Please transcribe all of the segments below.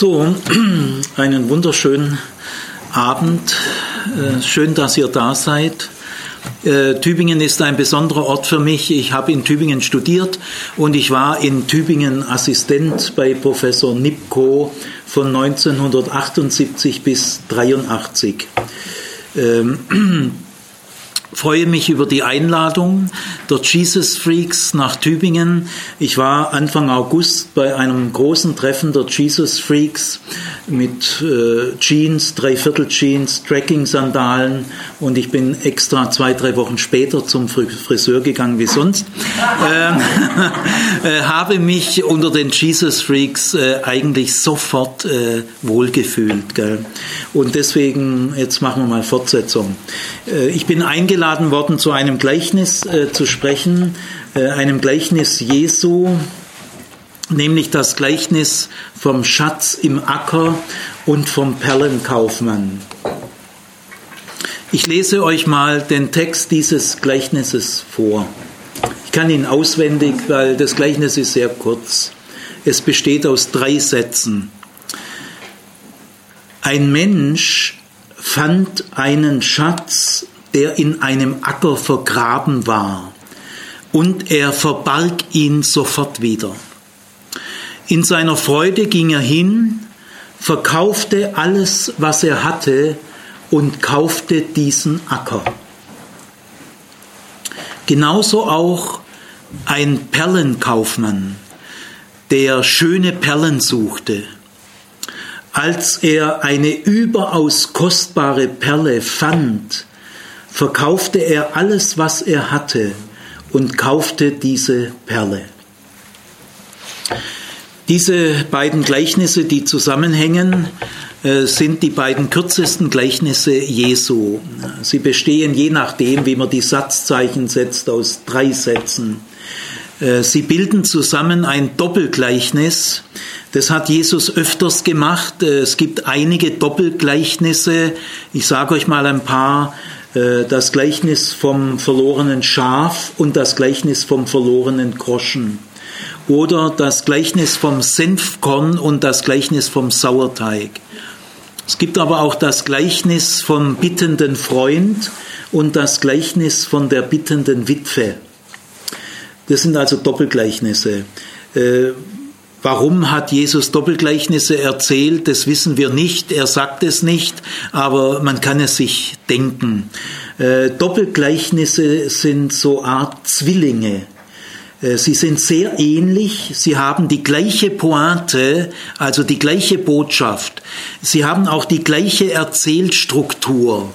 So, einen wunderschönen Abend. Äh, schön, dass ihr da seid. Äh, Tübingen ist ein besonderer Ort für mich. Ich habe in Tübingen studiert und ich war in Tübingen Assistent bei Professor Nipko von 1978 bis 1983 freue mich über die Einladung der Jesus Freaks nach Tübingen. Ich war Anfang August bei einem großen Treffen der Jesus Freaks mit äh, Jeans, Dreiviertel Jeans, Trekking-Sandalen und ich bin extra zwei, drei Wochen später zum Friseur gegangen wie sonst. Ähm, äh, habe mich unter den Jesus Freaks äh, eigentlich sofort äh, wohlgefühlt. Gell? Und deswegen, jetzt machen wir mal Fortsetzung. Äh, ich bin eingeladen worden, zu einem Gleichnis äh, zu sprechen, äh, einem Gleichnis Jesu, nämlich das Gleichnis vom Schatz im Acker und vom Perlenkaufmann. Ich lese euch mal den Text dieses Gleichnisses vor. Ich kann ihn auswendig, weil das Gleichnis ist sehr kurz. Es besteht aus drei Sätzen. Ein Mensch fand einen Schatz, der in einem Acker vergraben war, und er verbarg ihn sofort wieder. In seiner Freude ging er hin, verkaufte alles, was er hatte, und kaufte diesen Acker. Genauso auch ein Perlenkaufmann, der schöne Perlen suchte als er eine überaus kostbare Perle fand, verkaufte er alles, was er hatte und kaufte diese Perle. Diese beiden Gleichnisse, die zusammenhängen, äh, sind die beiden kürzesten Gleichnisse Jesu. Sie bestehen je nachdem, wie man die Satzzeichen setzt, aus drei Sätzen. Äh, sie bilden zusammen ein Doppelgleichnis, das hat Jesus öfters gemacht. Äh, es gibt einige Doppelgleichnisse. Ich sage euch mal ein paar. Äh, das Gleichnis vom verlorenen Schaf und das Gleichnis vom verlorenen Groschen. Oder das Gleichnis vom Senfkorn und das Gleichnis vom Sauerteig. Es gibt aber auch das Gleichnis vom bittenden Freund und das Gleichnis von der bittenden Witwe. Das sind also Doppelgleichnisse. Warum hat Jesus Doppelgleichnisse erzählt? Das wissen wir nicht. Er sagt es nicht, aber man kann es sich denken. Äh, Doppelgleichnisse sind so Art Zwillinge. Äh, sie sind sehr ähnlich, sie haben die gleiche Pointe, also die gleiche Botschaft. Sie haben auch die gleiche Erzählstruktur.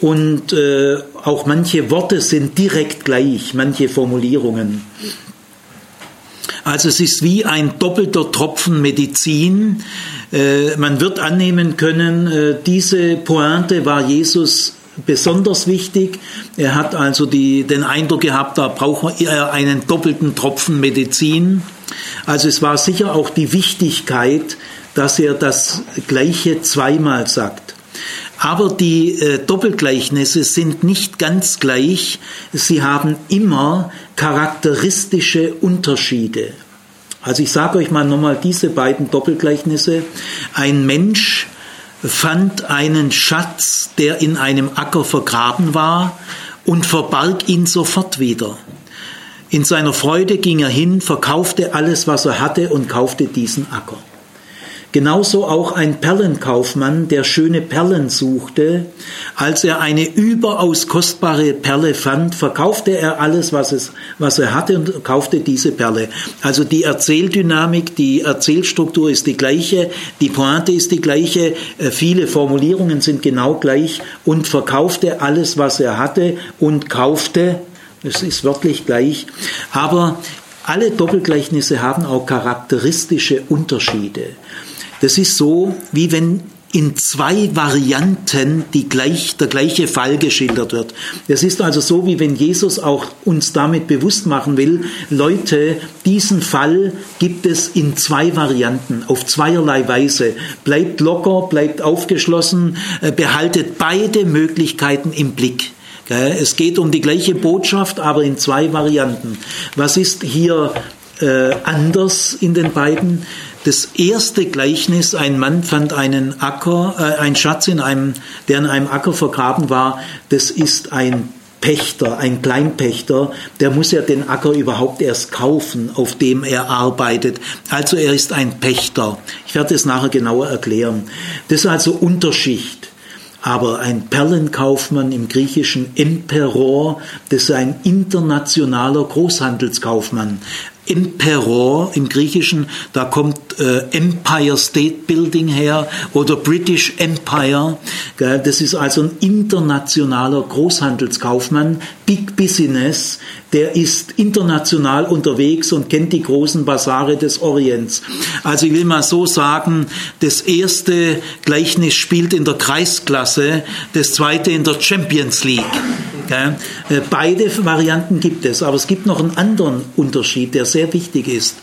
Und äh, auch manche Worte sind direkt gleich, manche Formulierungen. Also es ist wie ein doppelter Tropfen Medizin. Äh, man wird annehmen können, äh, diese Pointe war Jesus besonders wichtig. Er hat also die, den Eindruck gehabt, da braucht er einen doppelten Tropfen Medizin. Also es war sicher auch die Wichtigkeit, dass er das Gleiche zweimal sagt. Aber die äh, Doppelgleichnisse sind nicht ganz gleich. Sie haben immer charakteristische Unterschiede. Also ich sage euch mal nochmal diese beiden Doppelgleichnisse. Ein Mensch fand einen Schatz, der in einem Acker vergraben war, und verbarg ihn sofort wieder. In seiner Freude ging er hin, verkaufte alles, was er hatte, und kaufte diesen Acker. Genauso auch ein Perlenkaufmann, der schöne Perlen suchte. Als er eine überaus kostbare Perle fand, verkaufte er alles, was, es, was er hatte und kaufte diese Perle. Also die Erzähldynamik, die Erzählstruktur ist die gleiche, die Pointe ist die gleiche, äh, viele Formulierungen sind genau gleich und verkaufte alles, was er hatte und kaufte, es ist wörtlich gleich, aber alle Doppelgleichnisse haben auch charakteristische Unterschiede. Das ist so, wie wenn in zwei Varianten die gleich, der gleiche Fall geschildert wird. Das ist also so, wie wenn Jesus auch uns damit bewusst machen will, Leute, diesen Fall gibt es in zwei Varianten, auf zweierlei Weise. Bleibt locker, bleibt aufgeschlossen, äh, behaltet beide Möglichkeiten im Blick. Es geht um die gleiche Botschaft, aber in zwei Varianten. Was ist hier äh, anders in den beiden? Das erste Gleichnis, ein Mann fand einen Acker, äh, einen Schatz in einem, der in einem Acker vergraben war, das ist ein Pächter, ein Kleinpächter, der muss ja den Acker überhaupt erst kaufen, auf dem er arbeitet. Also er ist ein Pächter. Ich werde es nachher genauer erklären. Das ist also Unterschicht. Aber ein Perlenkaufmann im griechischen Emperor, das ist ein internationaler Großhandelskaufmann. Emperor im Griechischen, da kommt äh, Empire State Building her oder British Empire. Gell? Das ist also ein internationaler Großhandelskaufmann, Big Business, der ist international unterwegs und kennt die großen Basare des Orients. Also ich will mal so sagen, das erste Gleichnis spielt in der Kreisklasse, das zweite in der Champions League. Äh, beide Varianten gibt es, aber es gibt noch einen anderen Unterschied, der sehr wichtig ist.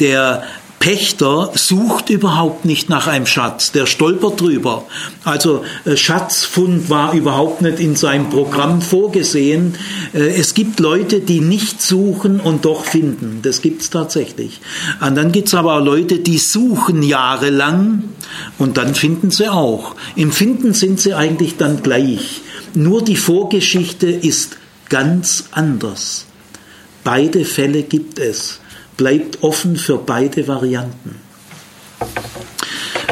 Der Pächter sucht überhaupt nicht nach einem Schatz, der stolpert drüber. Also äh, Schatzfund war überhaupt nicht in seinem Programm vorgesehen. Äh, es gibt Leute, die nicht suchen und doch finden. Das gibt es tatsächlich. Und dann gibt es aber auch Leute, die suchen jahrelang und dann finden sie auch. Im Finden sind sie eigentlich dann gleich. Nur die Vorgeschichte ist ganz anders. Beide Fälle gibt es. Bleibt offen für beide Varianten.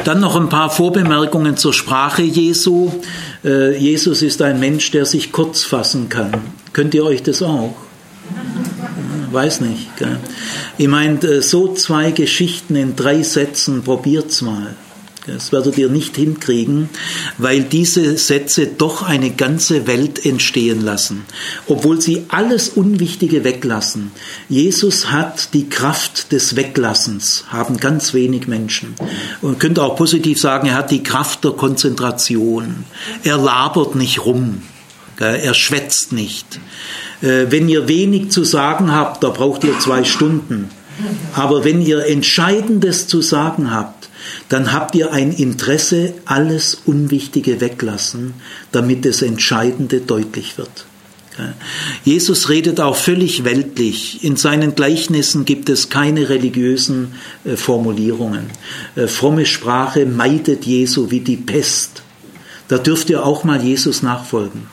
Dann noch ein paar Vorbemerkungen zur Sprache Jesu. Äh, Jesus ist ein Mensch, der sich kurz fassen kann. Könnt ihr euch das auch? Weiß nicht. Gell? Ich meine, äh, so zwei Geschichten in drei Sätzen, probiert's mal. Das werdet ihr nicht hinkriegen, weil diese Sätze doch eine ganze Welt entstehen lassen, obwohl sie alles Unwichtige weglassen. Jesus hat die Kraft des Weglassens, haben ganz wenig Menschen. Und könnt auch positiv sagen, er hat die Kraft der Konzentration. Er labert nicht rum, er schwätzt nicht. Äh, wenn ihr wenig zu sagen habt, da braucht ihr zwei Stunden. Aber wenn ihr Entscheidendes zu sagen habt, dann habt ihr ein Interesse, alles Unwichtige weglassen, damit das Entscheidende deutlich wird. Jesus redet auch völlig weltlich. In seinen Gleichnissen gibt es keine religiösen äh, Formulierungen. Äh, fromme Sprache meidet Jesu wie die Pest. Da dürft ihr auch mal Jesus nachfolgen.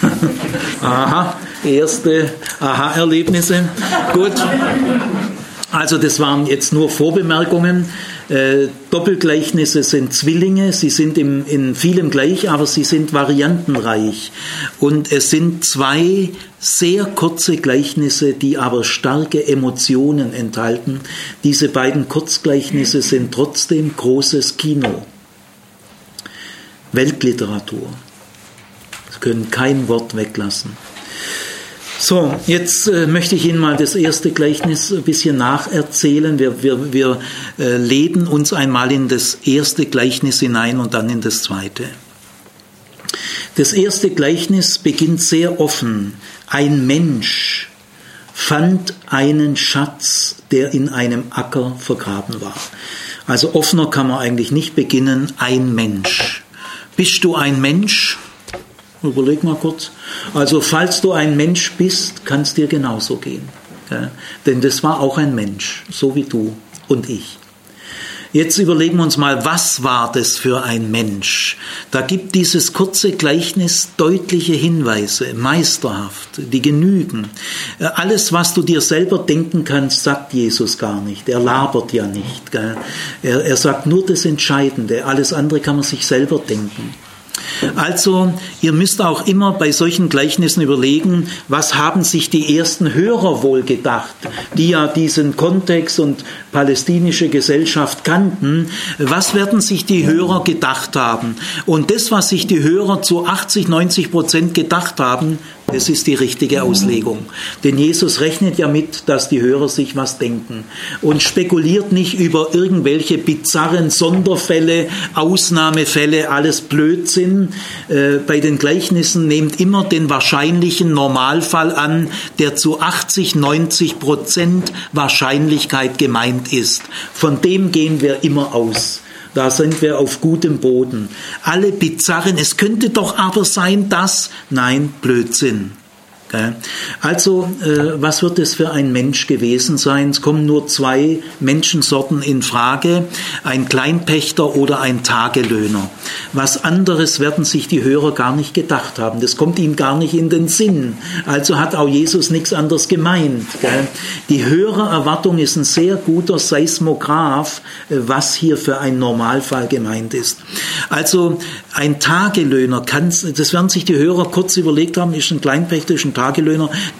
Aha, erste Aha-Erlebnisse. Gut. Also das waren jetzt nur Vorbemerkungen. Äh, Doppelgleichnisse sind Zwillinge, sie sind im, in vielem gleich, aber sie sind variantenreich. Und es sind zwei sehr kurze Gleichnisse, die aber starke Emotionen enthalten. Diese beiden Kurzgleichnisse sind trotzdem großes Kino. Weltliteratur. Sie können kein Wort weglassen. So, jetzt äh, möchte ich Ihnen mal das erste Gleichnis ein bisschen nacherzählen. Wir, wir, wir äh, leben uns einmal in das erste Gleichnis hinein und dann in das zweite. Das erste Gleichnis beginnt sehr offen. Ein Mensch fand einen Schatz, der in einem Acker vergraben war. Also offener kann man eigentlich nicht beginnen. Ein Mensch. Bist du ein Mensch? Überleg mal kurz. Also falls du ein Mensch bist, kann es dir genauso gehen. Ja? Denn das war auch ein Mensch, so wie du und ich. Jetzt überlegen wir uns mal, was war das für ein Mensch? Da gibt dieses kurze Gleichnis deutliche Hinweise, meisterhaft, die genügen. Alles, was du dir selber denken kannst, sagt Jesus gar nicht. Er labert ja nicht. Er, er sagt nur das Entscheidende. Alles andere kann man sich selber denken. Also, ihr müsst auch immer bei solchen Gleichnissen überlegen, was haben sich die ersten Hörer wohl gedacht, die ja diesen Kontext und palästinische Gesellschaft kannten. Was werden sich die Hörer gedacht haben? Und das, was sich die Hörer zu 80, 90 Prozent gedacht haben, das ist die richtige Auslegung. Denn Jesus rechnet ja mit, dass die Hörer sich was denken und spekuliert nicht über irgendwelche bizarren Sonderfälle, Ausnahmefälle, alles Blödsinn. Äh, bei den Gleichnissen nehmt immer den wahrscheinlichen Normalfall an, der zu 80, 90 Prozent Wahrscheinlichkeit gemeint ist. Von dem gehen wir immer aus. Da sind wir auf gutem Boden. Alle bizarren, es könnte doch aber sein, dass, nein, Blödsinn. Also, äh, was wird es für ein Mensch gewesen sein? Es kommen nur zwei Menschensorten in Frage, ein Kleinpächter oder ein Tagelöhner. Was anderes werden sich die Hörer gar nicht gedacht haben. Das kommt ihnen gar nicht in den Sinn. Also hat auch Jesus nichts anderes gemeint. Die Hörererwartung ist ein sehr guter Seismograph, äh, was hier für ein Normalfall gemeint ist. Also ein Tagelöhner kann, das werden sich die Hörer kurz überlegt haben, ist ein Kleinpächter, ist ein Tagelöhner,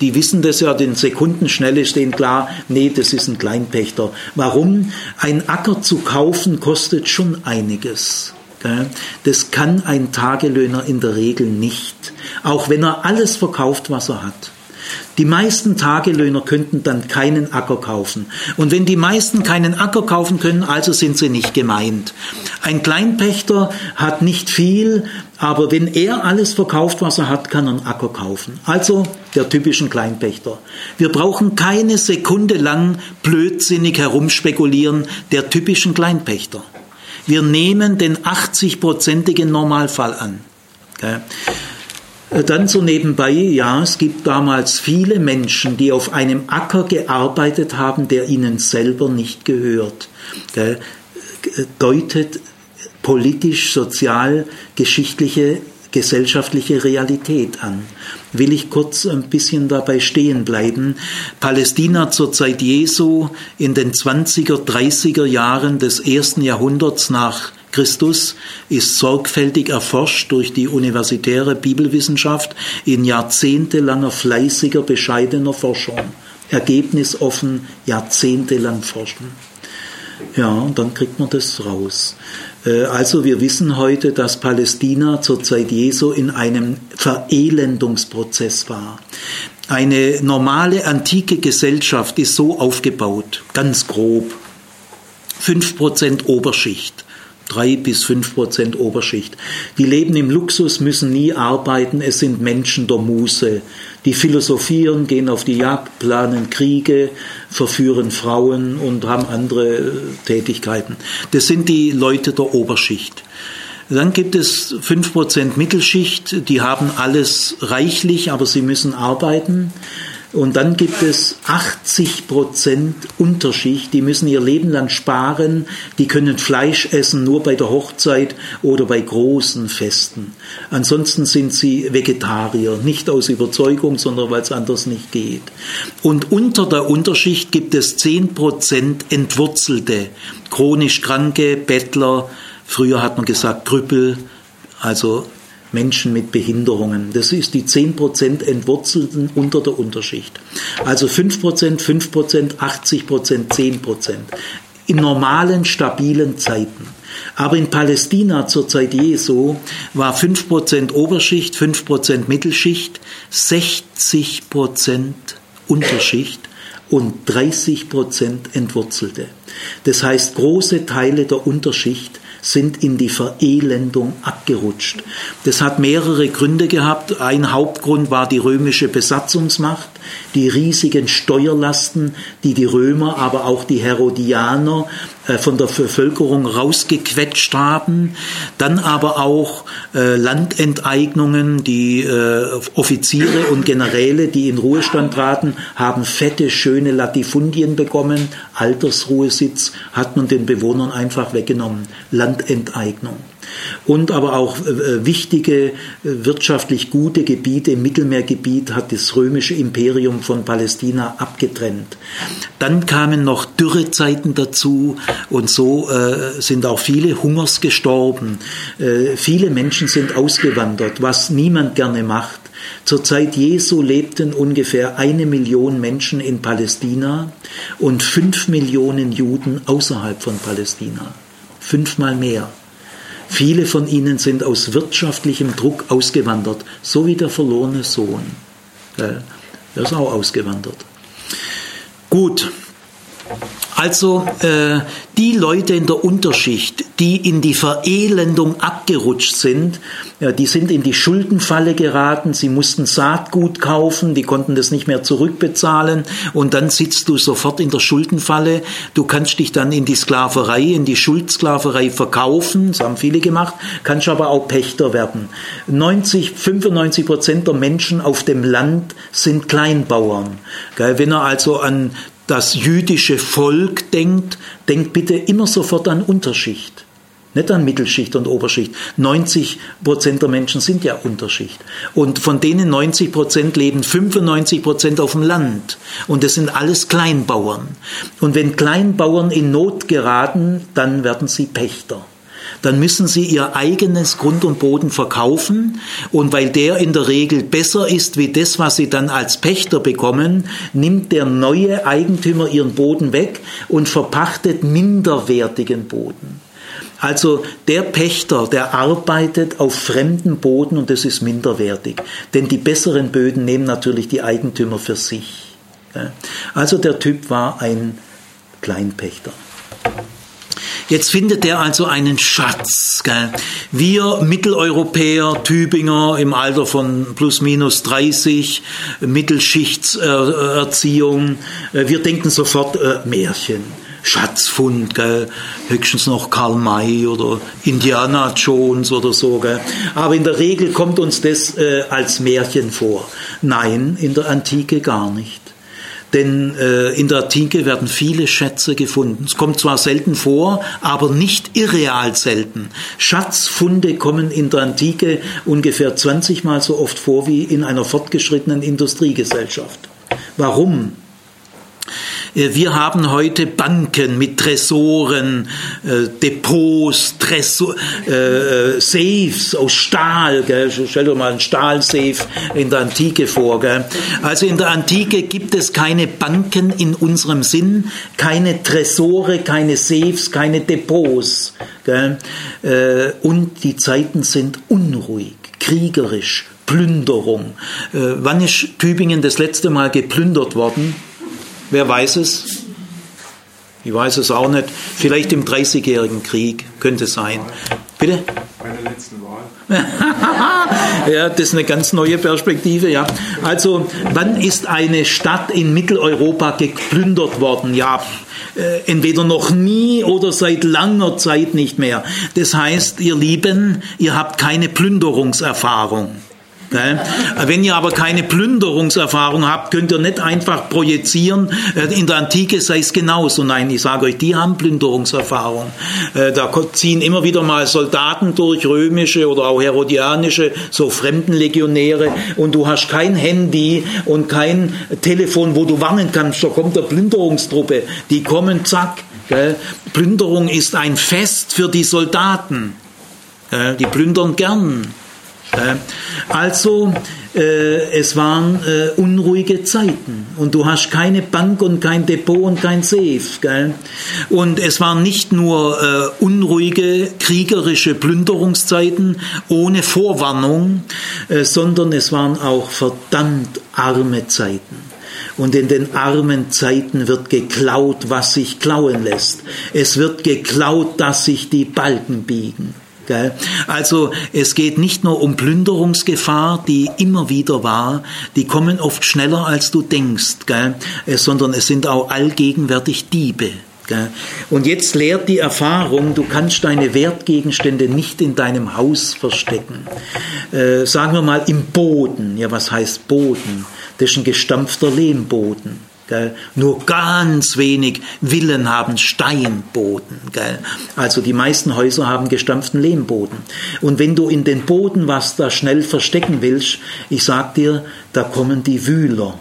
die wissen das ja, den Sekundenschnelle stehen klar, nee, das ist ein Kleinpächter. Warum? Ein Acker zu kaufen kostet schon einiges. Das kann ein Tagelöhner in der Regel nicht, auch wenn er alles verkauft, was er hat. Die meisten Tagelöhner könnten dann keinen Acker kaufen. Und wenn die meisten keinen Acker kaufen können, also sind sie nicht gemeint. Ein Kleinpächter hat nicht viel, aber wenn er alles verkauft, was er hat, kann er einen Acker kaufen. Also der typischen Kleinpächter. Wir brauchen keine Sekunde lang blödsinnig herumspekulieren der typischen Kleinpächter. Wir nehmen den 80-prozentigen Normalfall an. Äh, dann so nebenbei, ja, es gibt damals viele Menschen, die auf einem Acker gearbeitet haben, der ihnen selber nicht gehört. Deutet politisch, sozial, geschichtliche, gesellschaftliche Realität an. Will ich kurz ein bisschen dabei stehen bleiben. Palästina zur Zeit Jesu in den 20er, 30er Jahren des ersten Jahrhunderts nach Christus ist sorgfältig erforscht durch die universitäre Bibelwissenschaft in jahrzehntelanger fleißiger, bescheidener Forschung. Ergebnisoffen, jahrzehntelang forschen. Ja, und dann kriegt man das raus. Äh, also wir wissen heute, dass Palästina zur Zeit Jesu in einem Verelendungsprozess war. Eine normale antike Gesellschaft ist so aufgebaut, ganz grob. 5% Oberschicht, drei bis fünf Prozent Oberschicht. Die leben im Luxus, müssen nie arbeiten, es sind Menschen der Muße. Die philosophieren, gehen auf die Jagd, planen Kriege, verführen Frauen und haben andere äh, Tätigkeiten. Das sind die Leute der Oberschicht. Dann gibt es fünf Prozent Mittelschicht, die haben alles reichlich, aber sie müssen arbeiten. Und dann gibt es 80 Prozent Unterschicht, die müssen ihr Leben lang sparen, die können Fleisch essen nur bei der Hochzeit oder bei großen Festen. Ansonsten sind sie Vegetarier, nicht aus Überzeugung, sondern weil es anders nicht geht. Und unter der Unterschicht gibt es 10 Prozent Entwurzelte, chronisch Kranke, Bettler, früher hat man gesagt Krüppel, also Menschen mit Behinderungen. Das ist die 10% Entwurzelten unter der Unterschicht. Also 5%, 5%, 80%, 10%. In normalen, stabilen Zeiten. Aber in Palästina zur Zeit Jesu war 5% Oberschicht, 5% Mittelschicht, 60% Unterschicht und 30% Entwurzelte. Das heißt, große Teile der Unterschicht sind in die Verelendung abgerutscht. Das hat mehrere Gründe gehabt. Ein Hauptgrund war die römische Besatzungsmacht, die riesigen Steuerlasten, die die Römer, aber auch die Herodianer von der Bevölkerung rausgequetscht haben. Dann aber auch äh, Landenteignungen, die äh, Offiziere und Generäle, die in Ruhestand traten, haben fette, schöne Latifundien bekommen. Altersruhesitz hat man den Bewohnern einfach weggenommen. Landenteignung und aber auch äh, wichtige, äh, wirtschaftlich gute Gebiete im Mittelmeergebiet hat das römische Imperium von Palästina abgetrennt. Dann kamen noch Dürrezeiten dazu und so äh, sind auch viele Hungers gestorben. Äh, viele Menschen sind ausgewandert, was niemand gerne macht. Zur Zeit Jesu lebten ungefähr eine Million Menschen in Palästina und fünf Millionen Juden außerhalb von Palästina. Fünfmal mehr. Viele von ihnen sind aus wirtschaftlichem Druck ausgewandert, so wie der verlorene Sohn. Der ist auch ausgewandert. Gut, Also äh, die Leute in der Unterschicht, die in die Verelendung abgerutscht sind, ja, die sind in die Schuldenfalle geraten, sie mussten Saatgut kaufen, die konnten das nicht mehr zurückbezahlen und dann sitzt du sofort in der Schuldenfalle. Du kannst dich dann in die Sklaverei, in die Schuldsklaverei verkaufen, das haben viele gemacht, kannst aber auch Pächter werden. 90, 95 Prozent der Menschen auf dem Land sind Kleinbauern. Wenn er also an das jüdische Volk denkt, denkt bitte immer sofort an Unterschicht. Nicht an Mittelschicht und Oberschicht. 90 Prozent der Menschen sind ja Unterschicht. Und von denen 90 Prozent leben 95 Prozent auf dem Land. Und das sind alles Kleinbauern. Und wenn Kleinbauern in Not geraten, dann werden sie Pächter dann müssen sie ihr eigenes Grund und Boden verkaufen und weil der in der Regel besser ist wie das, was sie dann als Pächter bekommen, nimmt der neue Eigentümer ihren Boden weg und verpachtet minderwertigen Boden. Also der Pächter, der arbeitet auf fremden Boden und das ist minderwertig, denn die besseren Böden nehmen natürlich die Eigentümer für sich. Also der Typ war ein Kleinpächter. Jetzt findet er also einen Schatz. Gell? Wir Mitteleuropäer, Tübinger im Alter von plus minus 30, Mittelschichtserziehung, äh, wir denken sofort äh, Märchen. Schatzfund, gell? höchstens noch Karl May oder Indiana Jones oder so. Gell? Aber in der Regel kommt uns das äh, als Märchen vor. Nein, in der Antike gar nicht. Denn äh, in der Antike werden viele Schätze gefunden. Es kommt zwar selten vor, aber nicht irreal selten. Schatzfunde kommen in der Antike ungefähr 20 Mal so oft vor wie in einer fortgeschrittenen Industriegesellschaft. Warum? Äh, wir haben heute Banken mit Tresoren, äh, Depots, Tresor, äh, Safes aus Stahl. Gell? Stell dir mal einen Stahlsafe in der Antike vor. Gell? Also in der Antike gibt es keine Banken in unserem Sinn, keine Tresore, keine Safes, keine Depots. Gell? Äh, und die Zeiten sind unruhig, kriegerisch, Plünderung. Wann ist Tübingen das letzte Mal geplündert worden? Wer weiß es? Ich weiß es auch nicht. Vielleicht im Dreißigjährigen Krieg könnte es sein. Bitte? Bei der letzten Wahl. ja, das ist eine ganz neue Perspektive, ja. Also, wann ist eine Stadt in Mitteleuropa geplündert worden? Ja, äh, entweder noch nie oder seit langer Zeit nicht mehr. Das heißt, ihr Lieben, ihr habt keine Plünderungserfahrung. Wenn ihr aber keine Plünderungserfahrung habt, könnt ihr nicht einfach projizieren, äh, in der Antike sei es genauso. Nein, ich sage euch, die haben Plünderungserfahrung. Äh, da ziehen immer wieder mal Soldaten durch, römische oder auch herodianische, so Fremdenlegionäre, und du hast kein Handy und kein Telefon, wo du warnen kannst, da kommt der Plünderungstruppe. Die kommen, zack. Plünderung ist ein Fest für die Soldaten. Die plündern gern. Äh, also, äh, es waren äh, unruhige Zeiten und du hast keine Bank und kein Depot und kein Safe. Gell? Und es waren nicht nur unruhige, kriegerische Plünderungszeiten ohne Vorwarnung, sondern es waren auch verdammt arme Zeiten. Und in den armen Zeiten wird geklaut, was sich klauen lässt. Es wird geklaut, dass sich die Balken biegen. Also es geht nicht nur um Plünderungsgefahr, die immer wieder war, die kommen oft schneller als du denkst, äh, sondern es sind auch allgegenwärtig Diebe. Und jetzt lehrt die Erfahrung, du kannst deine Wertgegenstände nicht in deinem Haus verstecken. Äh, sagen wir mal im Boden. Ja, was heißt Boden? Das ist ein gestampfter Lehmboden. Gell? Nur ganz wenig Villen haben Steinboden. Gell? Also die meisten Häuser haben gestampften Lehmboden. Und wenn du in den Boden was da schnell verstecken willst, ich sag dir, da kommen die Wühler.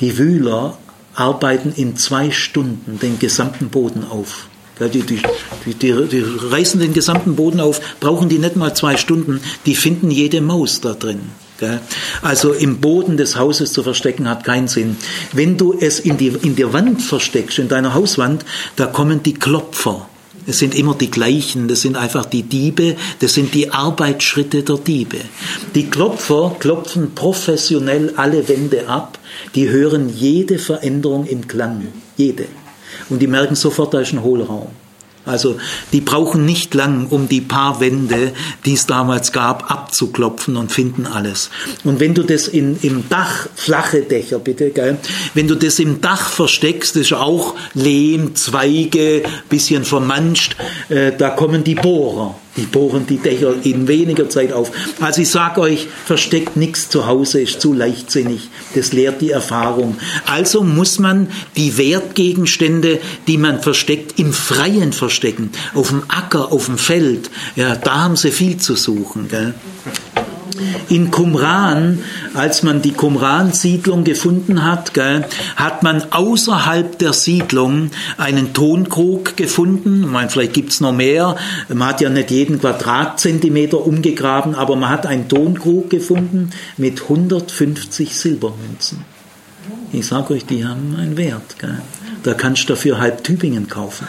Die Wühler arbeiten in zwei Stunden den gesamten Boden auf. Die, die, die, die, reißen den gesamten Boden auf, brauchen die nicht mal zwei Stunden, die finden jede Maus da drin. Also im Boden des Hauses zu verstecken hat keinen Sinn. Wenn du es in, die, in der Wand versteckst, in deiner Hauswand, da kommen die Klopfer. Es sind immer die gleichen, das sind einfach die Diebe, das sind die Arbeitsschritte der Diebe. Die Klopfer klopfen professionell alle Wände ab, die hören jede Veränderung im Klang, jede. Und die merken sofort, da ist ein Hohlraum. Also die brauchen nicht lang, um die paar Wände, die es damals gab, abzuklopfen und finden alles. Und wenn du das in, im Dach, flache Dächer bitte, gell, wenn du das im Dach versteckst, ist auch Lehm, Zweige, bisschen vermanscht, äh, da kommen die Bohrer. Die bohren die Dächer in weniger Zeit auf. Also ich sage euch, versteckt nichts zu Hause, ist zu leichtsinnig. Das lehrt die Erfahrung. Also muss man die Wertgegenstände, die man versteckt, im Freien verstecken. Auf dem Acker, auf dem Feld. Ja, da haben sie viel zu suchen. Gell? In Qumran, als man die Qumran-Siedlung gefunden hat, gell, hat man außerhalb der Siedlung einen Tonkrug gefunden. Ich meine, vielleicht gibt's noch mehr. Man hat ja nicht jeden Quadratzentimeter umgegraben, aber man hat einen Tonkrug gefunden mit 150 Silbermünzen. Ich sage euch, die haben einen Wert. Gell. Da kannst du dafür halb Tübingen kaufen.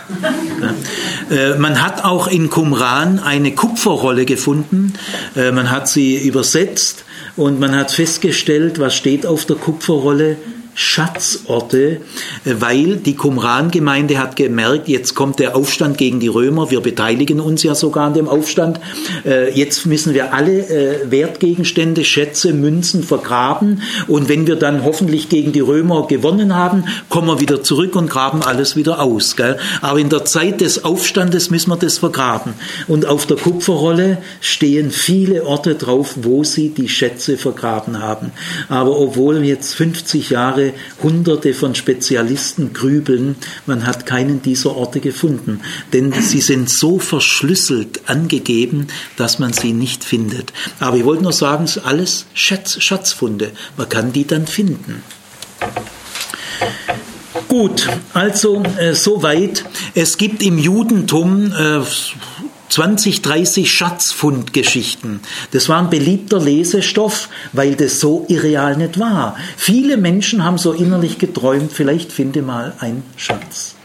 Ja. Äh, man hat auch in Qumran eine Kupferrolle gefunden. Äh, man hat sie übersetzt und man hat festgestellt, was steht auf der Kupferrolle? Schatzorte, äh, weil die Qumran-Gemeinde hat gemerkt, jetzt kommt der Aufstand gegen die Römer, wir beteiligen uns ja sogar an dem Aufstand, äh, jetzt müssen wir alle äh, Wertgegenstände, Schätze, Münzen vergraben und wenn wir dann hoffentlich gegen die Römer gewonnen haben, kommen wir wieder zurück und graben alles wieder aus. Aber in der Zeit des Aufstandes müssen wir das vergraben. Und auf der Kupferrolle stehen viele Orte drauf, wo sie die Schätze vergraben haben. Aber obwohl jetzt 50 Jahre Hunderte von Spezialisten grübeln, man hat keinen dieser Orte gefunden, denn sie sind so verschlüsselt angegeben, dass man sie nicht findet. Aber ich wollte nur sagen, es sind alles Schatz, Schatzfunde, man kann die dann finden. Gut, also äh, soweit. Es gibt im Judentum äh, 20, 30 Schatzfundgeschichten. Das war ein beliebter Lesestoff, weil das so irreal nicht war. Viele Menschen haben so innerlich geträumt, vielleicht finde mal ein Schatz.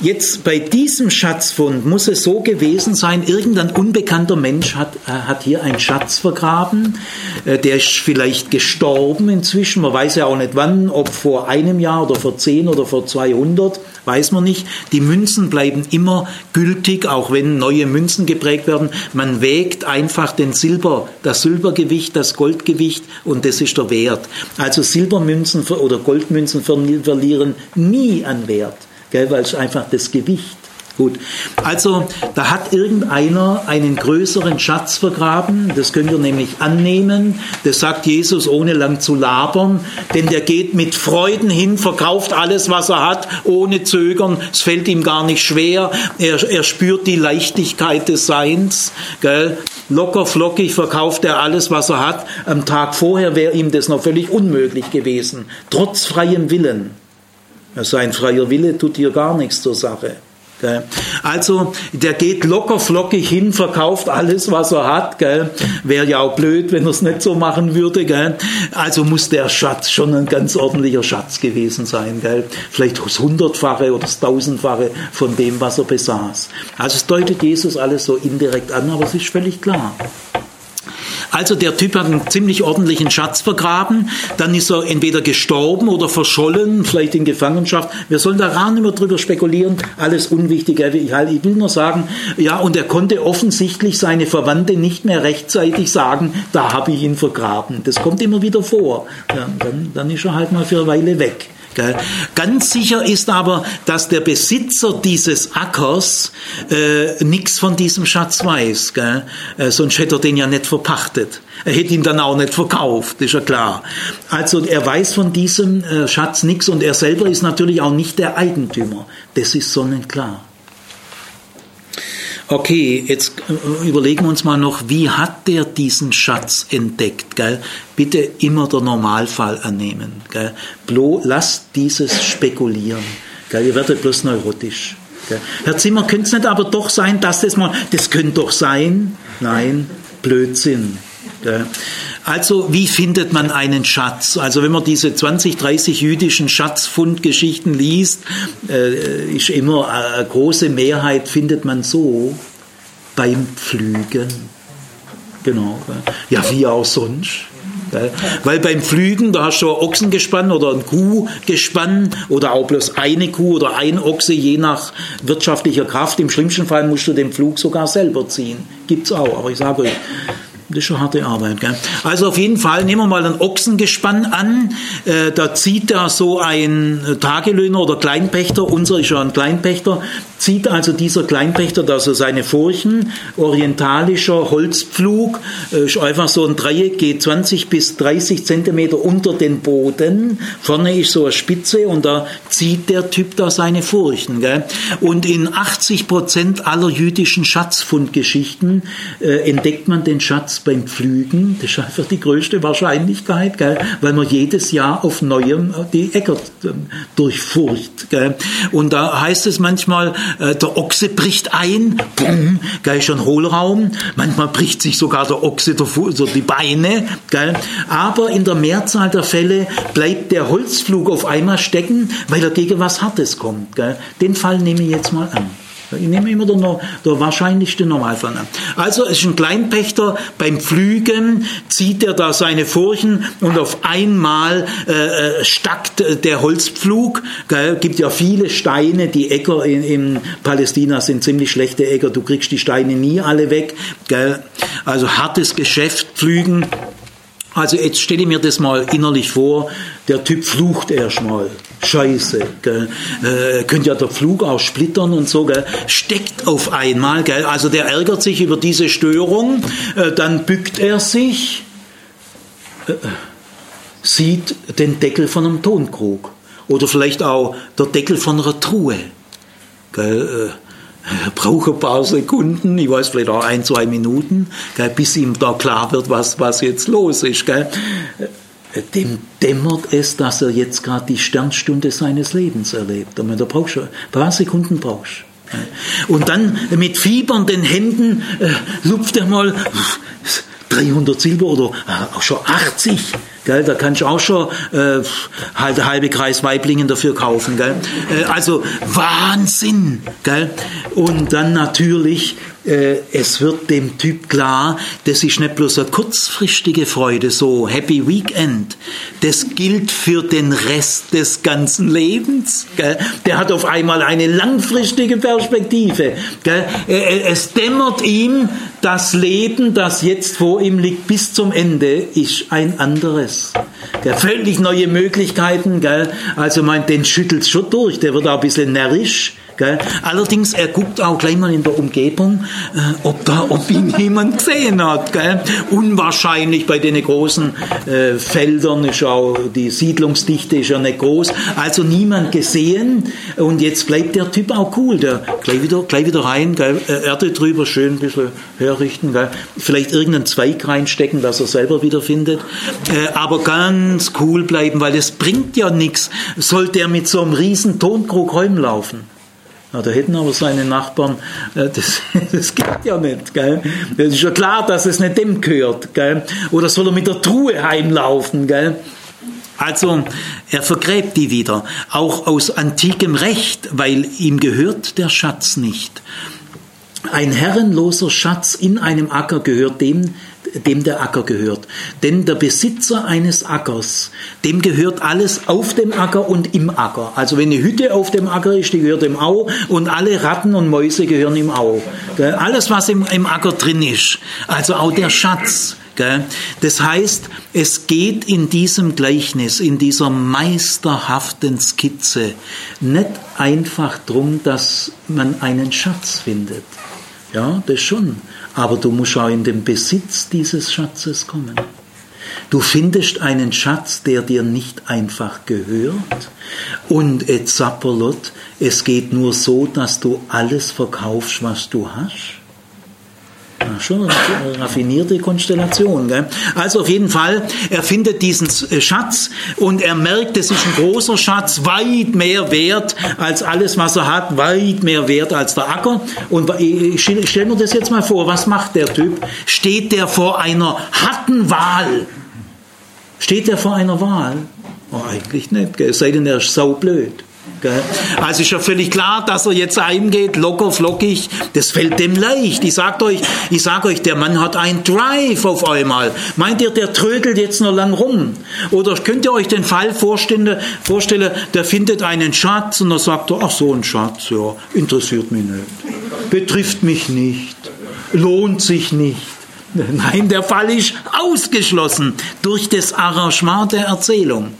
Jetzt bei diesem Schatzfund muss es so gewesen sein, irgendein unbekannter Mensch hat, äh, hat hier einen Schatz vergraben, äh, der ist vielleicht gestorben inzwischen, man weiß ja auch nicht wann, ob vor einem Jahr oder vor zehn oder vor 200, weiß man nicht. Die Münzen bleiben immer gültig, auch wenn neue Münzen geprägt werden. Man wägt einfach den Silber, das Silbergewicht, das Goldgewicht und das ist der Wert. Also Silbermünzen oder Goldmünzen verlieren nie an Wert gell, weil es einfach das Gewicht. Gut, also da hat irgendeiner einen größeren Schatz vergraben, das können wir nämlich annehmen, das sagt Jesus ohne lang zu labern, denn der geht mit Freuden hin, verkauft alles, was er hat, ohne Zögern, es fällt ihm gar nicht schwer, er, er spürt die Leichtigkeit des Seins, gell? locker flockig verkauft er alles, was er hat, am Tag vorher wäre ihm das noch völlig unmöglich gewesen, trotz freiem Willen. Sein freier Wille tut hier gar nichts zur Sache. Also, der geht locker flockig hin, verkauft alles, was er hat. Wäre ja auch blöd, wenn er es nicht so machen würde. Also muss der Schatz schon ein ganz ordentlicher Schatz gewesen sein. Vielleicht das Hundertfache oder das Tausendfache von dem, was er besaß. Also es deutet Jesus alles so indirekt an, aber es ist völlig klar. Also der Typ hat einen ziemlich ordentlichen Schatz vergraben, dann ist er entweder gestorben oder verschollen, vielleicht in Gefangenschaft. Wir sollen da gar nicht mehr drüber spekulieren, alles unwichtig. Ich will nur sagen, ja, und er konnte offensichtlich seine Verwandte nicht mehr rechtzeitig sagen, da habe ich ihn vergraben. Das kommt immer wieder vor. Ja, dann, dann ist er halt mal für eine Weile weg. Ganz sicher ist aber, dass der Besitzer dieses Ackers äh, nichts von diesem Schatz weiß. Gell? Äh, sonst hätte er den ja nicht verpachtet. Er hätte ihn dann auch nicht verkauft, ist ja klar. Also er weiß von diesem äh, Schatz nichts und er selber ist natürlich auch nicht der Eigentümer. Das ist sonnenklar. Okay, jetzt äh, überlegen wir uns mal noch, wie hat der diesen Schatz entdeckt? Gell? Bitte immer der Normalfall annehmen. Gell? Blo, lasst dieses spekulieren. Gell? Ihr werdet bloß neurotisch. Gell? Herr Zimmer, könnte es nicht aber doch sein, dass das mal, das könnte doch sein? Nein, Blödsinn. Also wie findet man einen Schatz? Also wenn man diese 20, 30 jüdischen Schatzfundgeschichten liest, äh, ist immer eine große Mehrheit findet man so beim Pflügen. Genau. Ja, wie auch sonst. Weil beim Pflügen, da hast du ein Ochsengespann oder ein Kuhgespann oder auch bloß eine Kuh oder ein Ochse, je nach wirtschaftlicher Kraft. Im schlimmsten Fall musst du den Pflug sogar selber ziehen. Gibt's auch, aber ich sage euch, das ist schon harte Arbeit. Gell? Also auf jeden Fall nehmen wir mal ein Ochsengespann an. Äh, da zieht da so ein Tagelöhner oder Kleinpächter, unser ist ja ein Kleinpächter, zieht also dieser Kleinpächter da so seine Furchen, orientalischer Holzpflug, äh, ist einfach so ein Dreieck, geht 20 bis 30 Zentimeter unter den Boden. Vorne ist so eine Spitze und da zieht der Typ da seine Furchen. Gell? Und in 80 Prozent aller jüdischen Schatzfundgeschichten äh, entdeckt man den Schatz beim Pflügen, das ist einfach die größte Wahrscheinlichkeit, gell, weil man jedes Jahr auf Neuem die Äcker ähm, durchfurcht. Gell. Und da heißt es manchmal, äh, der Ochse bricht ein, bumm, gell, schon Hohlraum, manchmal bricht sich sogar der Ochse der so die Beine, gell. aber in der Mehrzahl der Fälle bleibt der Holzflug auf einmal stecken, weil er gegen was Hartes kommt. Gell. Den Fall nehme ich jetzt mal an. Ich nehme immer der, der wahrscheinlichste Normalfall an. Also es ist ein Kleinpächter, beim Pflügen zieht er da seine Furchen und auf einmal äh, äh stackt äh, der Holzpflug. Gell? gibt ja viele Steine, die Äcker in, in, Palästina sind ziemlich schlechte Äcker, du kriegst die Steine nie alle weg. Gell? Also hartes Geschäft, Pflügen. Also jetzt stelle ich mir das mal innerlich vor, der Typ flucht erstmal. Scheiße, gell. Äh, könnte ja der Flug auch splittern und so, gell. Steckt auf einmal, gell. Also der ärgert sich über diese Störung, äh, dann bückt er sich, äh, sieht den Deckel von einem Tonkrug. Oder vielleicht auch der Deckel von einer Truhe. Gell. Braucht ein paar Sekunden, ich weiß vielleicht auch ein, zwei Minuten, gell, bis ihm da klar wird, was, was jetzt los ist. Gell. Dem dämmert es, dass er jetzt gerade die Sternstunde seines Lebens erlebt. Und da brauchst du ein paar Sekunden brauchst. Und dann mit fiebernden Händen äh, lupft er mal 300 Silber oder äh, auch schon 80. Gell, da kannst du auch schon äh, halt halbe Kreis Weiblingen dafür kaufen. Gell? Äh, also Wahnsinn. Gell? Und dann natürlich es wird dem Typ klar, das ist nicht bloß eine kurzfristige Freude, so Happy Weekend. Das gilt für den Rest des ganzen Lebens. Gell? Der hat auf einmal eine langfristige Perspektive. Gell? Es dämmert ihm, das Leben, das jetzt vor ihm liegt, bis zum Ende, ist ein anderes. Gell? Völlig neue Möglichkeiten. Gell? Also meint, den schüttelt schon durch. Der wird auch ein bisschen närrisch. Gell? Allerdings, er guckt auch gleich mal in der Umgebung, äh, ob, da, ob ihn jemand gesehen hat. Gell? Unwahrscheinlich bei den großen äh, Feldern ist auch die Siedlungsdichte ist ja nicht groß. Also niemand gesehen und jetzt bleibt der Typ auch cool. Der gleich wieder, gleich wieder rein, gell? Erde drüber, schön ein bisschen herrichten, gell? vielleicht irgendeinen Zweig reinstecken, dass er selber wieder findet. Äh, aber ganz cool bleiben, weil es bringt ja nichts. Sollte er mit so einem riesen Tonkrug heimlaufen? Ja, da hätten aber seine Nachbarn, äh, das, das geht ja nicht. Gell? Das ist ja klar, dass es nicht dem gehört. Gell? Oder soll er mit der Truhe heimlaufen? Gell? Also er vergräbt die wieder, auch aus antikem Recht, weil ihm gehört der Schatz nicht. Ein herrenloser Schatz in einem Acker gehört dem, dem der Acker gehört. Denn der Besitzer eines Ackers, dem gehört alles auf dem Acker und im Acker. Also wenn eine Hütte auf dem Acker ist, die gehört ihm auch und alle Ratten und Mäuse gehören ihm auch. Alles, was im, im Acker drin ist, also auch der Schatz. Das heißt, es geht in diesem Gleichnis, in dieser meisterhaften Skizze nicht einfach darum, dass man einen Schatz findet. Ja, das schon. Aber du musst auch in den Besitz dieses Schatzes kommen. Du findest einen Schatz, der dir nicht einfach gehört. Und et sapperlot, es geht nur so, dass du alles verkaufst, was du hast. Schon eine raffinierte Konstellation. Gell? Also auf jeden Fall, er findet diesen äh, Schatz und er merkt, es ist ein großer Schatz, weit mehr wert als alles, was er hat, weit mehr wert als der Acker. Und ich stelle mir das jetzt mal vor, was macht der Typ? Steht der vor einer harten Wahl? Steht der vor einer Wahl? Oh, eigentlich nicht, gell? es sei denn, er ist saublöd. Also ist ja völlig klar, dass er jetzt heimgeht, locker, flockig. Das fällt dem leicht. Ich sag euch, ich sag euch, der Mann hat ein Drive auf einmal. Meint ihr, der trödelt jetzt noch lang rum? Oder könnt ihr euch den Fall vorstellen, vorstellen, der findet einen Schatz und er sagt, ach so ein Schatz, ja, interessiert mich nicht. Betrifft mich nicht. Lohnt sich nicht. Nein, der Fall ist ausgeschlossen durch das Arrangement der Erzählung.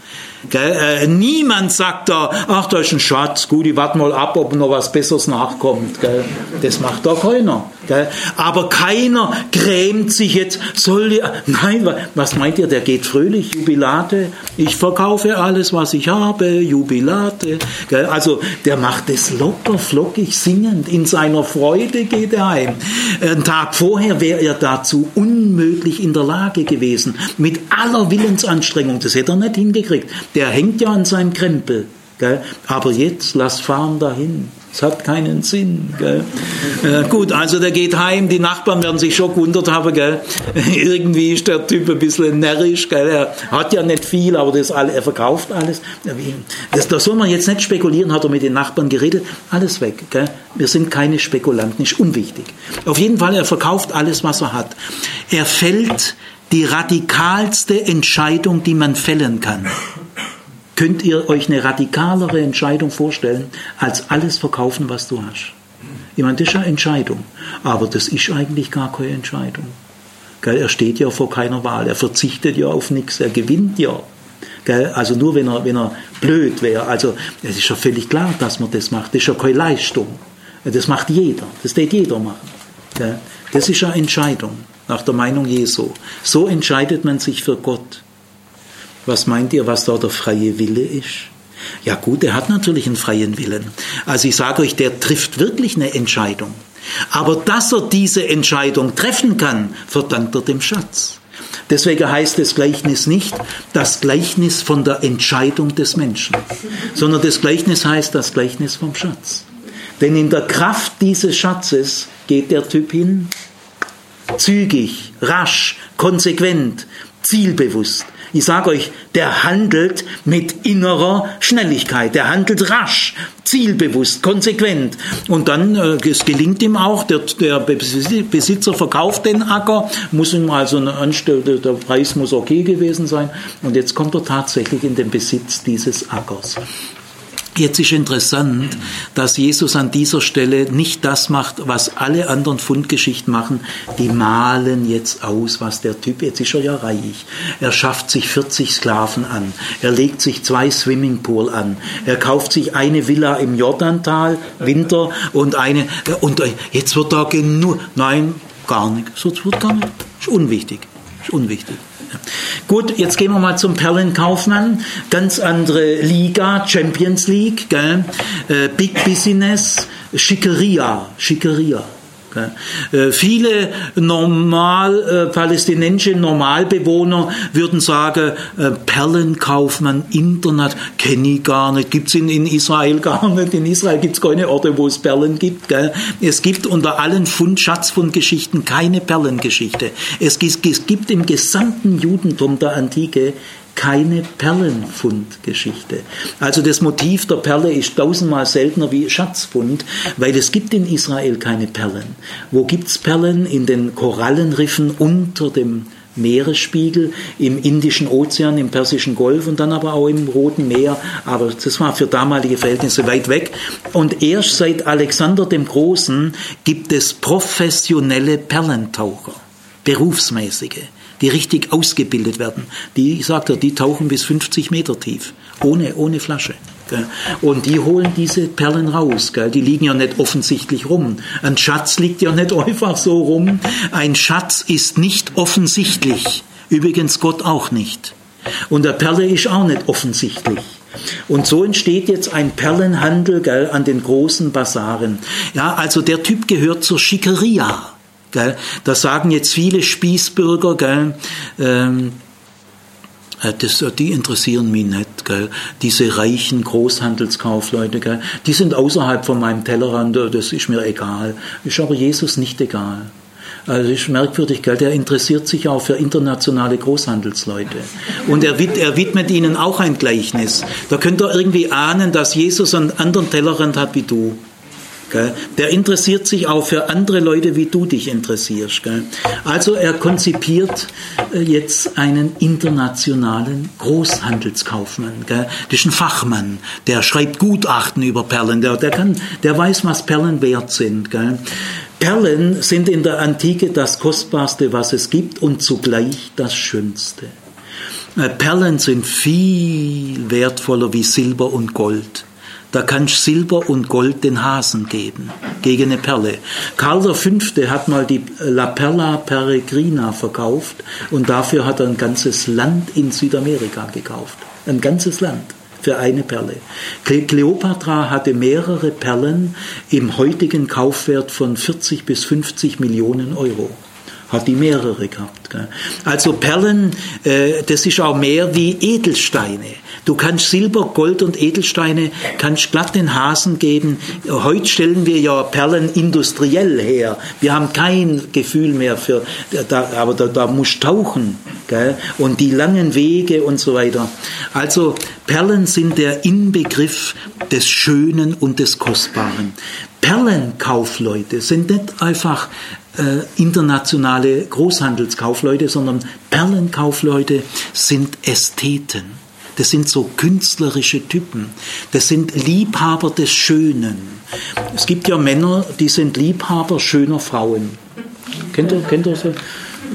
Äh, niemand sagt da, ach, da ist ein Schatz, gut, ich warte mal ab, ob noch was Besseres nachkommt. Gell? Das macht da keiner. Gell? Aber keiner grämt sich jetzt, soll die, nein, was meint ihr, der geht fröhlich, Jubilate, ich verkaufe alles, was ich habe, Jubilate. Gell? Also der macht es locker, flockig, singend, in seiner Freude geht er heim. Einen Tag vorher wäre er dazu unmöglich in der Lage gewesen, mit aller Willensanstrengung, das hätte er nicht hingekriegt der hängt ja an seinem Krempel. Gell? Aber jetzt lass fahren dahin. Es hat keinen Sinn. Äh, gut, also der geht heim, die Nachbarn werden sich schon gewundert haben. Gell? Irgendwie ist der Typ ein bisschen närrisch. Gell? Er hat ja nicht viel, aber das alle, er verkauft alles. Das, da soll man jetzt nicht spekulieren, hat er mit den Nachbarn geredet. Alles weg. Gell? Wir sind keine Spekulanten, ist unwichtig. Auf jeden Fall, er verkauft alles, was er hat. Er fällt die radikalste Entscheidung, die man fällen kann. Könnt ihr euch eine radikalere Entscheidung vorstellen, als alles verkaufen, was du hast? Ich meine, das ist eine Entscheidung, aber das ist eigentlich gar keine Entscheidung. Er steht ja vor keiner Wahl, er verzichtet ja auf nichts, er gewinnt ja. Also nur wenn er, wenn er blöd wäre. Also es ist ja völlig klar, dass man das macht. Das ist ja keine Leistung. Das macht jeder. Das wird jeder machen. Das ist eine Entscheidung nach der Meinung Jesu. So entscheidet man sich für Gott. Was meint ihr, was da der freie Wille ist? Ja gut, er hat natürlich einen freien Willen. Also ich sage euch, der trifft wirklich eine Entscheidung. Aber dass er diese Entscheidung treffen kann, verdankt er dem Schatz. Deswegen heißt das Gleichnis nicht das Gleichnis von der Entscheidung des Menschen, sondern das Gleichnis heißt das Gleichnis vom Schatz. Denn in der Kraft dieses Schatzes geht der Typ hin, zügig, rasch, konsequent, zielbewusst. Ich sage euch, der handelt mit innerer Schnelligkeit, der handelt rasch, zielbewusst, konsequent. Und dann, äh, es gelingt ihm auch, der, der Besitzer verkauft den Acker, muss ihm also eine Anstelle, der Preis muss okay gewesen sein. Und jetzt kommt er tatsächlich in den Besitz dieses Ackers. Jetzt ist interessant, dass Jesus an dieser Stelle nicht das macht, was alle anderen Fundgeschichten machen. Die malen jetzt aus, was der Typ, jetzt ist er ja reich. Er schafft sich 40 Sklaven an. Er legt sich zwei Swimmingpool an. Er kauft sich eine Villa im Jordantal, Winter, und eine, und jetzt wird da genug, nein, gar nicht. So wird gar nicht. Ist unwichtig. Ist unwichtig. Gut, jetzt gehen wir mal zum Perlenkaufmann. Ganz andere Liga, Champions League, gell? Äh, Big Business, Schickeria, Schickeria. Äh, viele normal, äh, palästinensische Normalbewohner würden sagen, äh, Perlenkaufmann, Internet, kenne ich gar nicht, gibt es in, in, Israel gar nicht. In Israel gibt es keine Orte, wo es Perlen gibt. Gell? Es gibt unter allen Fund, Schatzfundgeschichten keine Perlengeschichte. Es, es gibt im gesamten Judentum der Antike keine Perlenfundgeschichte. Also das Motiv der Perle ist tausendmal seltener wie Schatzfund, weil es gibt in Israel keine Perlen. Wo gibt's Perlen? In den Korallenriffen unter dem Meeresspiegel im Indischen Ozean, im Persischen Golf und dann aber auch im Roten Meer. Aber das war für damalige Verhältnisse weit weg. Und erst seit Alexander dem Großen gibt es professionelle Perlentaucher, berufsmäßige die richtig ausgebildet werden. Die, ich sagte, die tauchen bis 50 Meter tief, ohne, ohne Flasche. Und die holen diese Perlen raus. Die liegen ja nicht offensichtlich rum. Ein Schatz liegt ja nicht einfach so rum. Ein Schatz ist nicht offensichtlich. Übrigens Gott auch nicht. Und der Perle ist auch nicht offensichtlich. Und so entsteht jetzt ein Perlenhandel gell, an den großen Basaren. Ja, also der Typ gehört zur Schickeria. Gell? Das sagen jetzt viele Spießbürger, gell? Ähm, äh, das, äh, die interessieren mich nicht. Gell? Diese reichen Großhandelskaufleute, gell? die sind außerhalb von meinem Tellerrand, äh, das ist mir egal. Ist aber Jesus nicht egal. Also ist merkwürdig, gell? der interessiert sich auch für internationale Großhandelsleute. Und er, er widmet ihnen auch ein Gleichnis. Da könnt ihr irgendwie ahnen, dass Jesus einen anderen Tellerrand hat wie du. Der interessiert sich auch für andere Leute, wie du dich interessierst. Also er konzipiert äh, jetzt einen internationalen Großhandelskaufmann. Das ist ein Fachmann, der schreibt Gutachten über Perlen, der, der, kann, der weiß, was Perlen wert sind. Perlen sind in der Antike das Kostbarste, was es gibt und zugleich das Schönste. Äh, Perlen sind viel wertvoller wie Silber und Gold. Da kannst Silber und Gold den Hasen geben, gegen eine Perle. Karl V. hat mal die La Perla Peregrina verkauft und dafür hat er ein ganzes Land in Südamerika gekauft. Ein ganzes Land für eine Perle. Kleopatra hatte mehrere Perlen im heutigen Kaufwert von 40 bis 50 Millionen Euro hat die mehrere gehabt. Also Perlen, äh, das ist auch mehr wie Edelsteine. Du kannst Silber, Gold und Edelsteine, kannst glatt den Hasen geben. Heute stellen wir ja Perlen industriell her. Wir haben kein Gefühl mehr für, da, aber da, da musst tauchen. Gell? Und die langen Wege und so weiter. Also Perlen sind der Inbegriff des Schönen und des Kostbaren. Perlenkaufleute sind nicht einfach äh, internationale Großhandelskaufleute, sondern Perlenkaufleute sind Ästheten. Das sind so künstlerische Typen. Das sind Liebhaber des Schönen. Es gibt ja Männer, die sind Liebhaber schöner Frauen. Kennt ihr, kennt ihr so?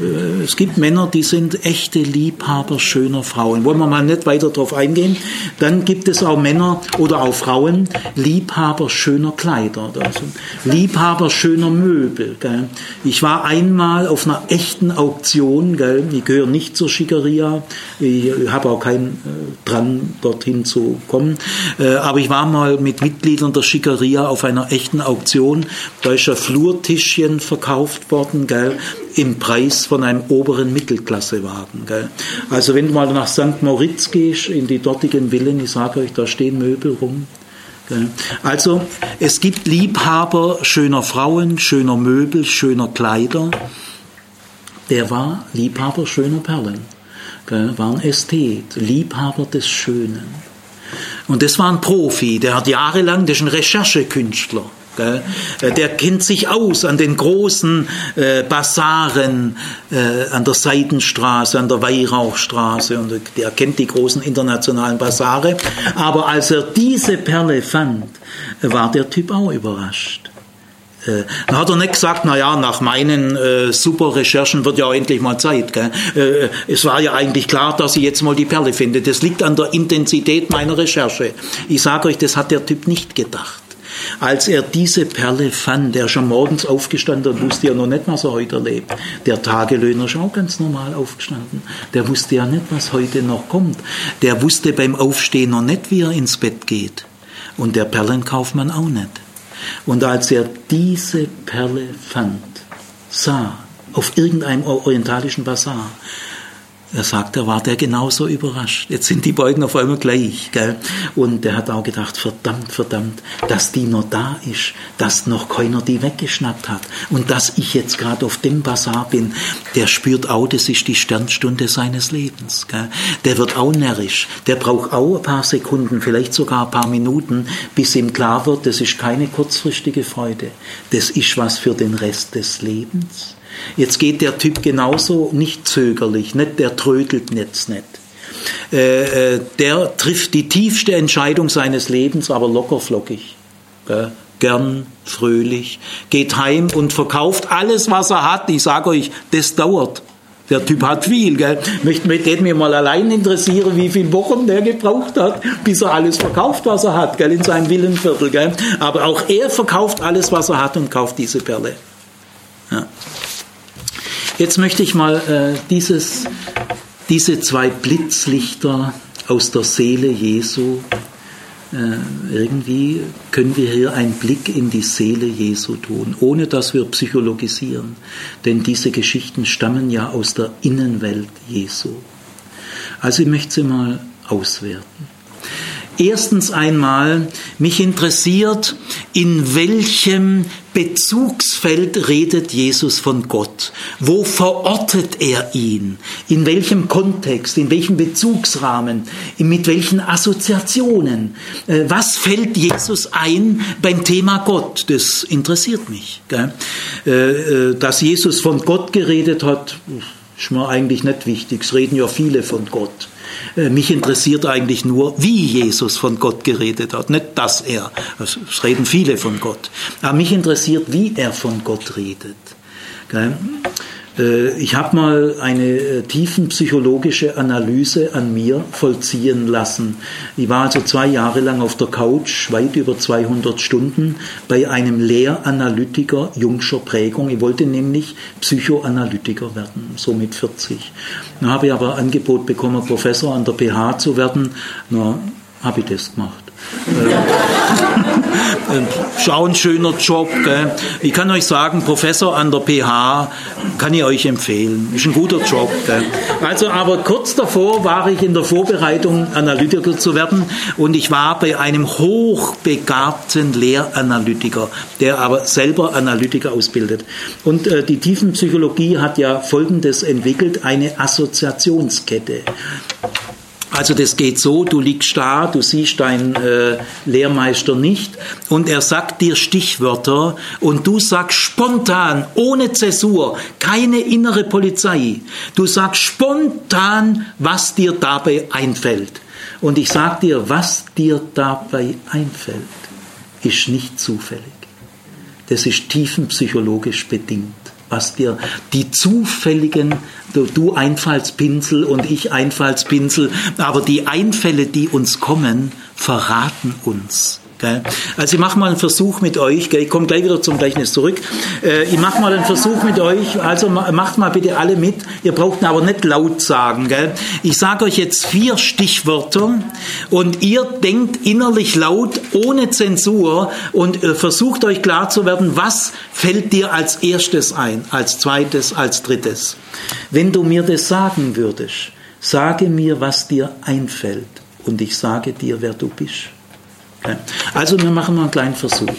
Äh, es gibt Männer, die sind echte Liebhaber schöner Frauen. Wollen wir mal nicht weiter darauf eingehen. Dann gibt es auch Männer oder auch Frauen, Liebhaber schöner Kleider. Also Liebhaber schöner Möbel. Gell. Ich war einmal auf einer echten Auktion. Gell. Ich gehöre nicht zur Schickeria. Ich habe auch keinen äh, dran, dorthin zu kommen. Äh, aber ich war mal mit Mitgliedern der Schickeria auf einer echten Auktion. Da ist ein Flurtischchen verkauft worden. Gell im Preis von einem oberen Mittelklassewagen. Gell? Also wenn du mal nach St. Moritz gehst, in die dortigen Villen, ich sage euch, da stehen Möbel rum. Also es gibt Liebhaber schöner Frauen, schöner Möbel, schöner Kleider. Der war Liebhaber schöner Perlen, war ein Ästhet, Liebhaber des Schönen. Und das war ein Profi, der hat jahrelang, das ist ein Recherchekünstler. Äh, der kennt sich aus an den großen äh, Basaren, äh, an der Seidenstraße, an der Weihrauchstraße und der kennt die großen internationalen Basare. Aber als er diese Perle fand, war der Typ auch überrascht. Dann hat er nicht gesagt, na ja, nach meinen äh, super Recherchen wird ja auch endlich mal Zeit. Äh, es war ja eigentlich klar, dass ich jetzt mal die Perle finde. Das liegt an der Intensität meiner Recherche. Ich sage euch, das hat der Typ nicht gedacht. Als er diese Perle fand, er schon morgens aufgestanden und wusste ja noch nicht, was er heute erlebt. Der Tagelöhner ist auch ganz normal aufgestanden. Der wusste ja nicht, was heute noch kommt. Der wusste beim Aufstehen noch nicht, wie er ins Bett geht. Und der Perlenkaufmann auch nicht. Und als er diese Perle fand, sah, auf irgendeinem orientalischen Bazar, er sagt, er war der genauso überrascht. Jetzt sind die beiden auf einmal gleich. Gell? Und er hat auch gedacht, verdammt, verdammt, dass die noch da ist, dass noch keiner die weggeschnappt hat. Und dass ich jetzt gerade auf dem Bazar bin, der spürt auch, das ist die Sternstunde seines Lebens. Gell? Der wird auch närrisch. Der braucht auch ein paar Sekunden, vielleicht sogar ein paar Minuten, bis ihm klar wird, das ist keine kurzfristige Freude. Das ist was für den Rest des Lebens. Jetzt geht der Typ genauso nicht zögerlich, nicht, der trödelt jetzt nicht. Äh, äh, der trifft die tiefste Entscheidung seines Lebens, aber lockerflockig. Gern, fröhlich, geht heim und verkauft alles, was er hat. Ich sage euch, das dauert. Der Typ hat viel, gell? Möchte mit mir mal allein interessieren, wie viele Wochen der gebraucht hat, bis er alles verkauft, was er hat, gell? In seinem Villenviertel, gell? Aber auch er verkauft alles, was er hat und kauft diese Perle. Ja. Jetzt möchte ich mal äh, dieses, diese zwei Blitzlichter aus der Seele Jesu, äh, irgendwie können wir hier einen Blick in die Seele Jesu tun, ohne dass wir psychologisieren. Denn diese Geschichten stammen ja aus der Innenwelt Jesu. Also ich möchte sie mal auswerten. Erstens einmal, mich interessiert, in welchem Bezugsfeld redet Jesus von Gott? Wo verortet er ihn? In welchem Kontext? In welchem Bezugsrahmen? Mit welchen Assoziationen? Äh, was fällt Jesus ein beim Thema Gott? Das interessiert mich. Äh, äh, dass Jesus von Gott geredet hat, ist mir eigentlich nicht wichtig. Es reden ja viele von Gott. Äh, mich interessiert eigentlich nur, wie Jesus von Gott geredet hat, nicht dass er. Es reden viele von Gott. Aber mich interessiert, wie er von Gott redet. Äh, ich habe mal eine äh, tiefenpsychologische Analyse an mir vollziehen lassen. Ich war also zwei Jahre lang auf der Couch, weit über 200 Stunden, bei einem Lehranalytiker jungscher Prägung. Ich wollte nämlich Psychoanalytiker werden, so mit 40. Dann habe ich aber Angebot bekommen, Professor an der PH zu werden. Na, habe ich das gemacht. Schau, ein schöner Job. Gell? Ich kann euch sagen, Professor an der PH kann ich euch empfehlen. Ist ein guter Job. Gell? Also, aber kurz davor war ich in der Vorbereitung, Analytiker zu werden und ich war bei einem hochbegabten Lehranalytiker, der aber selber Analytiker ausbildet. Und äh, die Tiefenpsychologie hat ja Folgendes entwickelt, eine Assoziationskette. Also das geht so, du liegst da, du siehst deinen äh, Lehrmeister nicht und er sagt dir Stichwörter und du sagst spontan, ohne Zäsur, keine innere Polizei. Du sagst spontan, was dir dabei einfällt. Und ich sag dir, was dir dabei einfällt, ist nicht zufällig. Das ist tiefenpsychologisch bedingt was dir die zufälligen, du Einfallspinsel und ich Einfallspinsel, aber die Einfälle, die uns kommen, verraten uns. Also ich mache mal einen Versuch mit euch, ich komme gleich wieder zum Gleichnis zurück. Äh, ich mache mal einen Versuch mit euch, also macht mal bitte alle mit, ihr braucht aber nicht laut sagen. Ich sage euch jetzt vier Stichwörter und ihr denkt innerlich laut, ohne Zensur und äh, versucht euch klar zu werden, was fällt dir als erstes ein, als zweites, als drittes. Wenn du mir das sagen würdest, sage mir, was dir einfällt und ich sage dir, wer du bist. Also wir machen mal einen kleinen Versuch.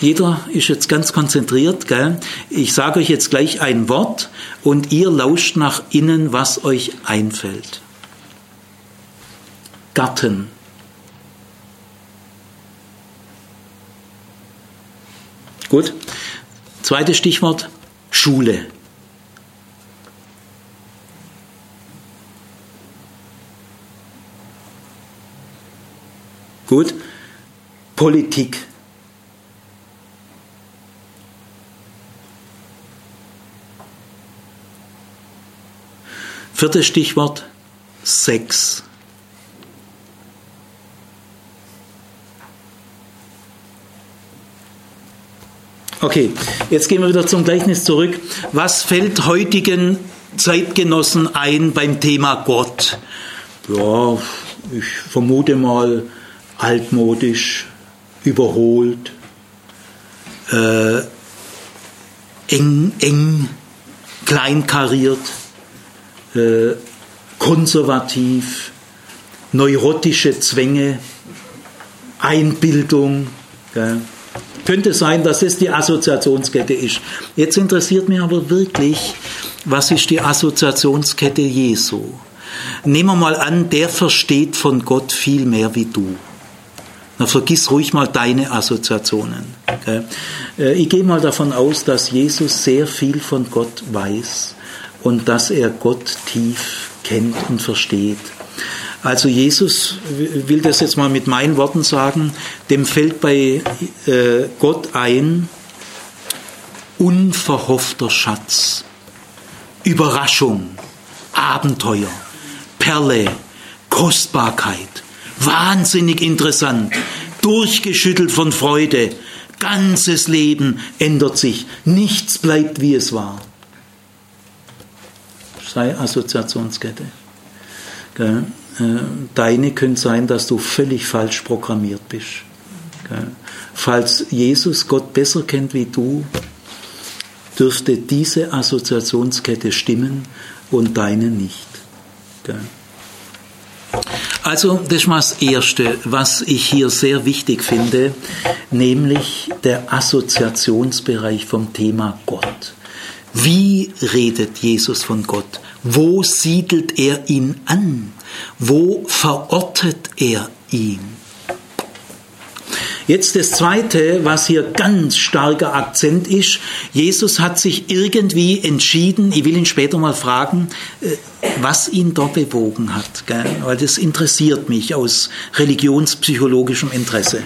Jeder ist jetzt ganz konzentriert. Gell? Ich sage euch jetzt gleich ein Wort und ihr lauscht nach innen, was euch einfällt. Garten. Gut. Zweites Stichwort, Schule. Gut. Politik. Viertes Stichwort, Sex. Okay, jetzt gehen wir wieder zum Gleichnis zurück. Was fällt heutigen Zeitgenossen ein beim Thema Gott? Ja, ich vermute mal, altmodisch, überholt, äh, eng, eng, kleinkariert, äh, konservativ, neurotische Zwänge, Einbildung. Gell. Könnte sein, dass es die Assoziationskette ist. Jetzt interessiert mich aber wirklich, was ist die Assoziationskette Jesu? Nehmen wir mal an, der versteht von Gott viel mehr wie du. Na, vergiss ruhig mal deine Assoziationen. Okay? Äh, ich gehe mal davon aus, dass Jesus sehr viel von Gott weiß und dass er Gott tief kennt und versteht. Also Jesus will das jetzt mal mit meinen Worten sagen, dem fällt bei äh, Gott ein, unverhoffter Schatz, Überraschung, Abenteuer, Perle, Kostbarkeit, Wahnsinnig interessant, durchgeschüttelt von Freude. Ganzes Leben ändert sich. Nichts bleibt, wie es war. Sei Assoziationskette. Äh, deine könnte sein, dass du völlig falsch programmiert bist. Falls Jesus Gott besser kennt wie du, dürfte diese Assoziationskette stimmen und deine nicht. Also das mal das Erste, was ich hier sehr wichtig finde, nämlich der Assoziationsbereich vom Thema Gott. Wie redet Jesus von Gott? Wo siedelt er ihn an? Wo verortet er ihn? Jetzt das Zweite, was hier ganz starker Akzent ist. Jesus hat sich irgendwie entschieden, ich will ihn später mal fragen, äh, was ihn da bewogen hat, gell? weil das interessiert mich aus religionspsychologischem Interesse.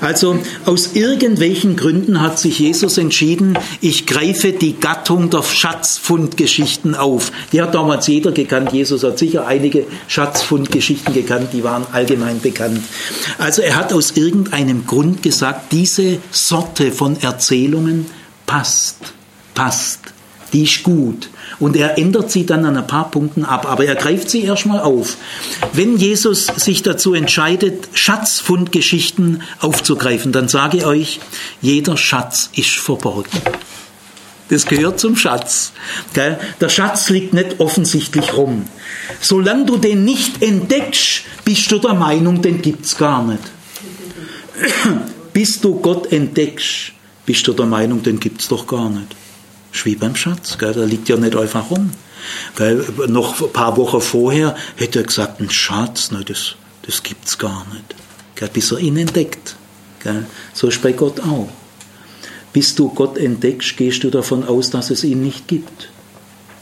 Also aus irgendwelchen Gründen hat sich Jesus entschieden, ich greife die Gattung der Schatzfundgeschichten auf. Die hat damals jeder gekannt. Jesus hat sicher einige Schatzfundgeschichten gekannt, die waren allgemein bekannt. Also er hat aus irgendeinem Grund gesagt, diese Sorte von Erzählungen passt, passt, die ist gut. Und er ändert sie dann an ein paar Punkten ab, aber er greift sie erstmal auf. Wenn Jesus sich dazu entscheidet, Schatzfundgeschichten aufzugreifen, dann sage ich euch, jeder Schatz ist verborgen. Das gehört zum Schatz. Der Schatz liegt nicht offensichtlich rum. Solange du den nicht entdeckst, bist du der Meinung, den gibt's gar nicht. Bis du Gott entdeckst, bist du der Meinung, den gibt's doch gar nicht. Ist wie beim Schatz, gell? der liegt ja nicht einfach rum. Gell? Noch ein paar Wochen vorher hätte er gesagt, ein Schatz, ne, das, das gibt's gar nicht. Gell? Bis er ihn entdeckt. Gell? So ist bei Gott auch. Bis du Gott entdeckst, gehst du davon aus, dass es ihn nicht gibt.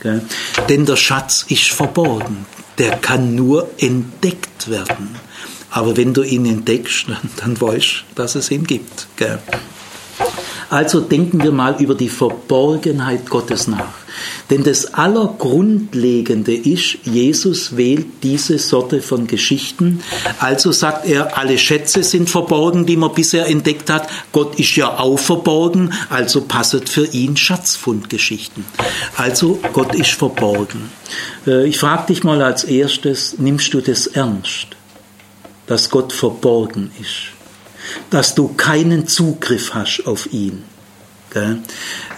Gell? Denn der Schatz ist verborgen. Der kann nur entdeckt werden. Aber wenn du ihn entdeckst, dann weißt du, dass es ihn gibt. Gell? Also denken wir mal über die Verborgenheit Gottes nach. Denn das Allergrundlegende ist, Jesus wählt diese Sorte von Geschichten. Also sagt er, alle Schätze sind verborgen, die man bisher entdeckt hat. Gott ist ja auch verborgen, also passet für ihn Schatzfundgeschichten. Also Gott ist verborgen. Äh, ich frage dich mal als erstes, nimmst du das ernst, dass Gott verborgen ist? Dass du keinen Zugriff hast auf ihn.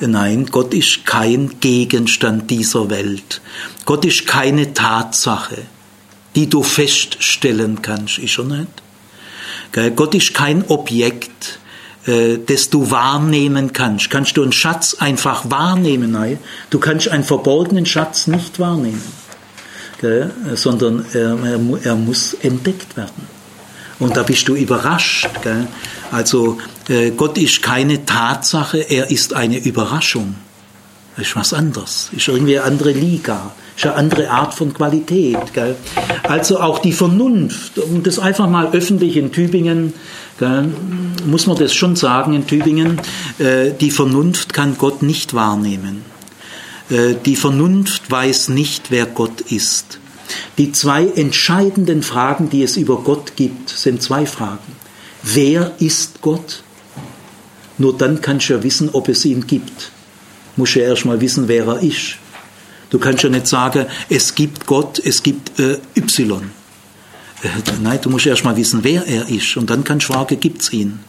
Nein, Gott ist kein Gegenstand dieser Welt. Gott ist keine Tatsache, die du feststellen kannst, ist er nicht? Gott ist kein Objekt, äh, das du wahrnehmen kannst. Kannst du einen Schatz einfach wahrnehmen? Nein, du kannst einen verborgenen Schatz nicht wahrnehmen, sondern er, er muss entdeckt werden. Und da bist du überrascht. Gell? Also äh, Gott ist keine Tatsache, er ist eine Überraschung. Das ist was anderes. Ist irgendwie eine andere Liga. Ist eine andere Art von Qualität. Gell? Also auch die Vernunft, um das einfach mal öffentlich in Tübingen, gell, muss man das schon sagen in Tübingen, äh, die Vernunft kann Gott nicht wahrnehmen. Äh, die Vernunft weiß nicht, wer Gott ist. Die zwei entscheidenden Fragen, die es über Gott gibt, sind zwei Fragen. Wer ist Gott? Nur dann kannst du ja wissen, ob es ihn gibt. Du musst ja erst mal wissen, wer er ist. Du kannst ja nicht sagen, es gibt Gott, es gibt äh, Y. Äh, nein, du musst erst mal wissen, wer er ist. Und dann kannst du fragen, gibt es ihn?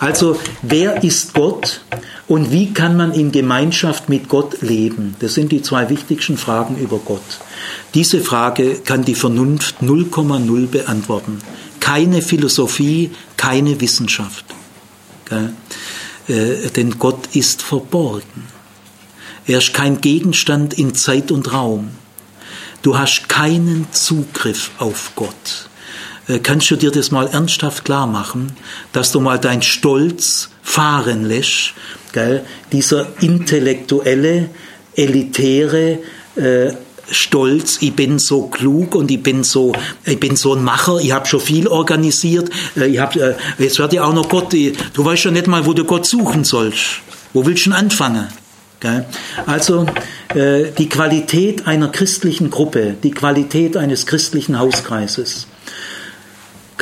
Also, wer ist Gott und wie kann man in Gemeinschaft mit Gott leben? Das sind die zwei wichtigsten Fragen über Gott. Diese Frage kann die Vernunft 0,0 beantworten. Keine Philosophie, keine Wissenschaft. Äh, denn Gott ist verborgen. Er ist kein Gegenstand in Zeit und Raum. Du hast keinen Zugriff auf Gott. Äh, kannst du dir das mal ernsthaft klar machen, dass du mal dein Stolz fahren lässt, gell? dieser intellektuelle, elitäre, äh, Stolz, ich bin so klug und ich bin so, ich bin so ein Macher, ich habe schon viel organisiert, äh, ich hab, äh, jetzt wird ja auch noch Gott, du weißt ja nicht mal, wo du Gott suchen sollst. Wo willst du denn anfangen? Also die Qualität einer christlichen Gruppe, die Qualität eines christlichen Hauskreises,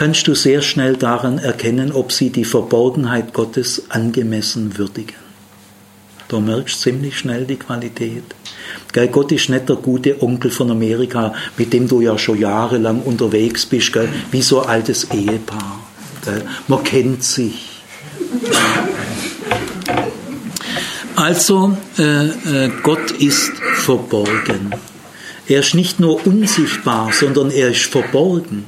kannst du sehr schnell daran erkennen, ob sie die Verborgenheit Gottes angemessen würdigen. Du merkst ziemlich schnell die Qualität. Gell, Gott ist nicht der gute Onkel von Amerika, mit dem du ja schon jahrelang unterwegs bist, gell, wie so ein altes Ehepaar. Gell. Man kennt sich. Also, äh, äh, Gott ist verborgen. Er ist nicht nur unsichtbar, sondern er ist verborgen.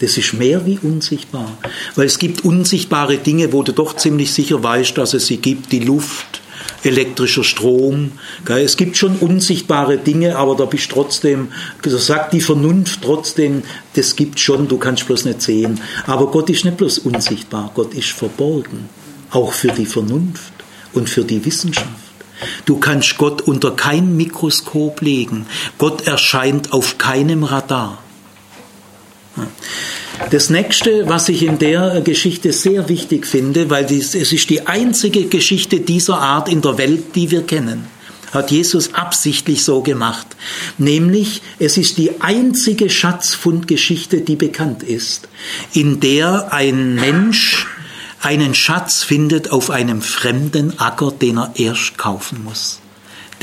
Das ist mehr wie unsichtbar. Weil es gibt unsichtbare Dinge, wo du doch ziemlich sicher weißt, dass es sie gibt. Die Luft, elektrischer Strom. Es gibt schon unsichtbare Dinge, aber da bist trotzdem, da sagt die Vernunft trotzdem, das gibt schon, du kannst bloß nicht sehen. Aber Gott ist nicht bloß unsichtbar, Gott ist verborgen. Auch für die Vernunft und für die Wissenschaft. Du kannst Gott unter kein Mikroskop legen. Gott erscheint auf keinem Radar. Das nächste, was ich in der Geschichte sehr wichtig finde, weil es ist die einzige Geschichte dieser Art in der Welt, die wir kennen, hat Jesus absichtlich so gemacht. Nämlich, es ist die einzige Schatzfundgeschichte, die bekannt ist, in der ein Mensch einen Schatz findet auf einem fremden Acker, den er erst kaufen muss.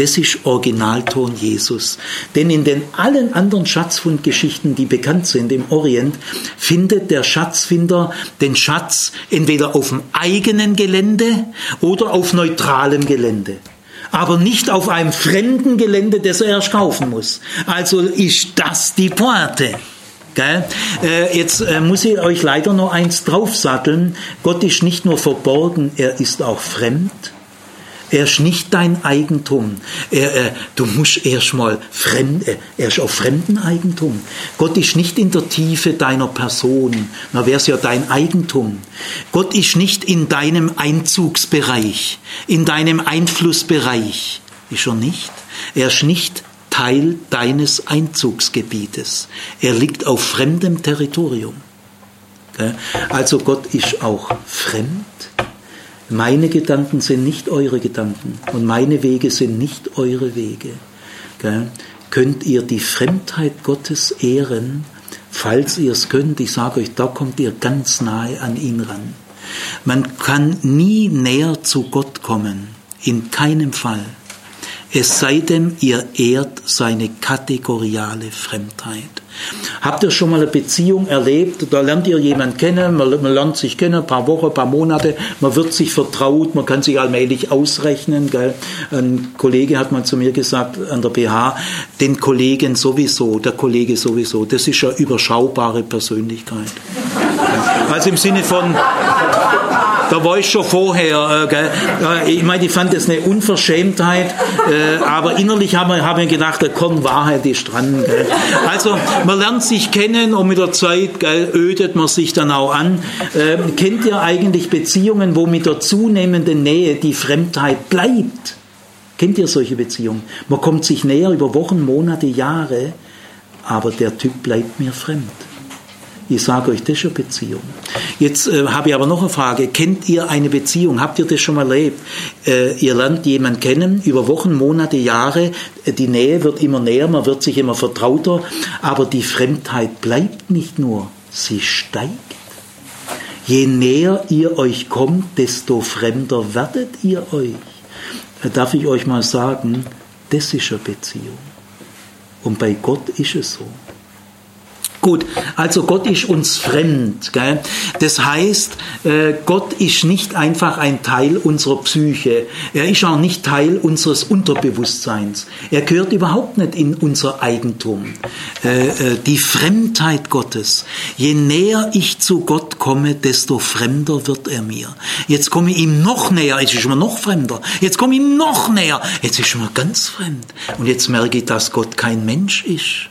Das ist Originalton Jesus. Denn in den allen anderen Schatzfundgeschichten, die bekannt sind im Orient, findet der Schatzfinder den Schatz entweder auf dem eigenen Gelände oder auf neutralem Gelände aber nicht auf einem fremden Gelände, das er erst kaufen muss. Also ist das die Pointe. Gell? Äh, jetzt äh, muss ich euch leider noch eins draufsatteln. Gott ist nicht nur verborgen, er ist auch fremd. Er ist nicht dein Eigentum. Er, er, du musst erstmal fremd, er ist auf fremden Eigentum. Gott ist nicht in der Tiefe deiner Person. Na, wäre es ja dein Eigentum. Gott ist nicht in deinem Einzugsbereich, in deinem Einflussbereich. Ist er nicht. Er ist nicht Teil deines Einzugsgebietes. Er liegt auf fremdem Territorium. Also Gott ist auch fremd. Meine Gedanken sind nicht eure Gedanken und meine Wege sind nicht eure Wege. Könnt ihr die Fremdheit Gottes ehren, falls ihr es könnt? Ich sage euch, da kommt ihr ganz nahe an ihn ran. Man kann nie näher zu Gott kommen, in keinem Fall es sei denn, ihr ehrt seine kategoriale Fremdheit. Habt ihr schon mal eine Beziehung erlebt? Da lernt ihr jemanden kennen, man, man, lernt sich kennen, ein paar Wochen, ein paar Monate, man wird sich vertraut, man kann sich allmählich ausrechnen. Gell? Ein Kollege hat mal zu mir gesagt an der BH, den Kollegen sowieso, der Kollege sowieso, das ist eine überschaubare Persönlichkeit. Also im Sinne von, da war ich schon vorher. Äh, ich meine, ich fand das eine Unverschämtheit, äh, aber innerlich haben wir, haben gedacht, da kommt Wahrheit ist dran. Gell. Also man lernt sich kennen und mit der Zeit gell, ödet man sich dann auch an. Äh, kennt ihr eigentlich Beziehungen, wo mit der zunehmenden Nähe die Fremdheit bleibt? Kennt ihr solche Beziehungen? Man kommt sich näher über Wochen, Monate, Jahre, aber der Typ bleibt mir fremd. Ich sage euch, das ist eine Beziehung. Jetzt äh, habe ich aber noch eine Frage. Kennt ihr eine Beziehung? Habt ihr das schon mal erlebt? Äh, ihr lernt jemanden kennen über Wochen, Monate, Jahre. Die Nähe wird immer näher, man wird sich immer vertrauter. Aber die Fremdheit bleibt nicht nur, sie steigt. Je näher ihr euch kommt, desto fremder werdet ihr euch. Darf ich euch mal sagen, das ist eine Beziehung. Und bei Gott ist es so. Gut, also Gott ist uns fremd. Gell? Das heißt, äh, Gott ist nicht einfach ein Teil unserer Psyche. Er ist auch nicht Teil unseres Unterbewusstseins. Er gehört überhaupt nicht in unser Eigentum. Äh, äh, die Fremdheit Gottes. Je näher ich zu Gott komme, desto fremder wird er mir. Jetzt komme ich ihm noch näher, jetzt ist er noch fremder. Jetzt komme ich ihm noch näher, jetzt ist er ganz fremd. Und jetzt merke ich, dass Gott kein Mensch ist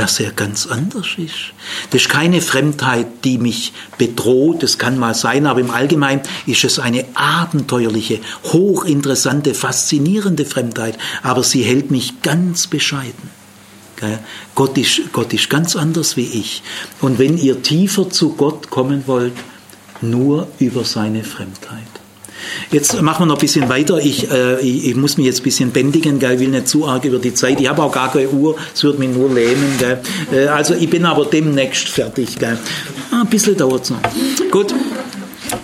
dass er ganz anders ist. Das ist keine Fremdheit, die mich bedroht, das kann mal sein, aber im Allgemeinen ist es eine abenteuerliche, hochinteressante, faszinierende Fremdheit, aber sie hält mich ganz bescheiden. Gott ist, Gott ist ganz anders wie ich. Und wenn ihr tiefer zu Gott kommen wollt, nur über seine Fremdheit. Jetzt machen wir noch ein bisschen weiter. Ich, äh, ich, ich, muss mich jetzt ein bisschen bändigen, gell? ich will nicht zu arg über die Zeit. Ich habe auch gar keine Uhr, es wird mich nur lähmen. Gell? Äh, also ich bin aber demnächst fertig. Gell? Ah, ein bisschen dauert es noch. Gut.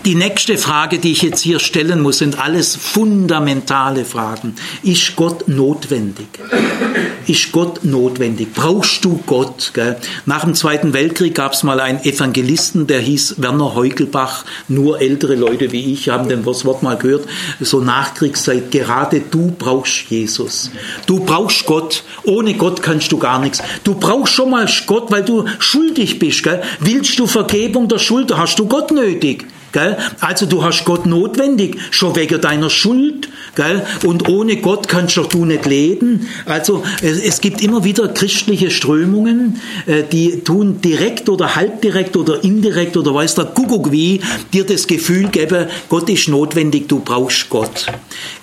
Die nächste Frage, die ich jetzt hier stellen muss, sind alles fundamentale Fragen. Ist Gott notwendig? Ist Gott notwendig? Brauchst du Gott? Gell? Nach dem Zweiten Weltkrieg gab es mal einen Evangelisten, der hieß Werner Heugelbach. Nur ältere Leute wie ich haben das Wort mal gehört. So Nachkriegszeit. Gerade du brauchst Jesus. Du brauchst Gott. Ohne Gott kannst du gar nichts. Du brauchst schon mal Gott, weil du schuldig bist. Gell? Willst du Vergebung der Schuld? Hast du Gott nötig? Gell? Also du hast Gott notwendig, schon wegen deiner Schuld. Gell? Und ohne Gott kannst du nicht leben. Also es, es gibt immer wieder christliche Strömungen, äh, die tun direkt oder halbdirekt oder indirekt oder weiß der Kuckuck wie, dir das Gefühl geben, Gott ist notwendig, du brauchst Gott.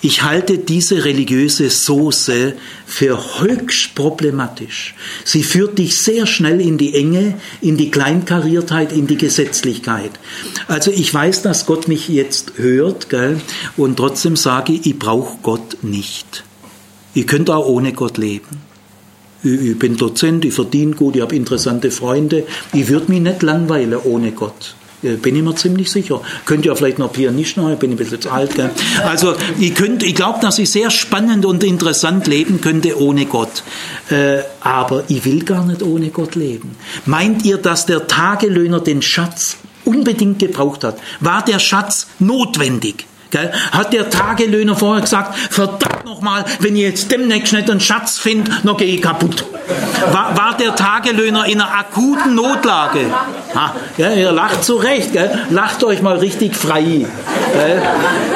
Ich halte diese religiöse Soße für höchst problematisch. Sie führt dich sehr schnell in die Enge, in die Kleinkariertheit, in die Gesetzlichkeit. Also ich weiß, dass Gott mich jetzt hört, gell? und trotzdem sage ich, ich brauche Gott nicht. Ich könnte auch ohne Gott leben. Ich bin Dozent, ich verdiene gut, ich habe interessante Freunde. Ich würde mich nicht langweilen ohne Gott. Bin ich mir ziemlich sicher. Könnt ja vielleicht noch Pianist noch, ich bin ein bisschen zu alt. Gell? Also ich, ich glaube, dass ich sehr spannend und interessant leben könnte ohne Gott. Äh, aber ich will gar nicht ohne Gott leben. Meint ihr, dass der Tagelöhner den Schatz unbedingt gebraucht hat? War der Schatz notwendig? Hat der Tagelöhner vorher gesagt, verdammt nochmal, wenn ich jetzt demnächst nicht einen Schatz finde, dann gehe ich kaputt. War, war der Tagelöhner in einer akuten Notlage? Ha, ja, ihr lacht zu Recht, gell? lacht euch mal richtig frei.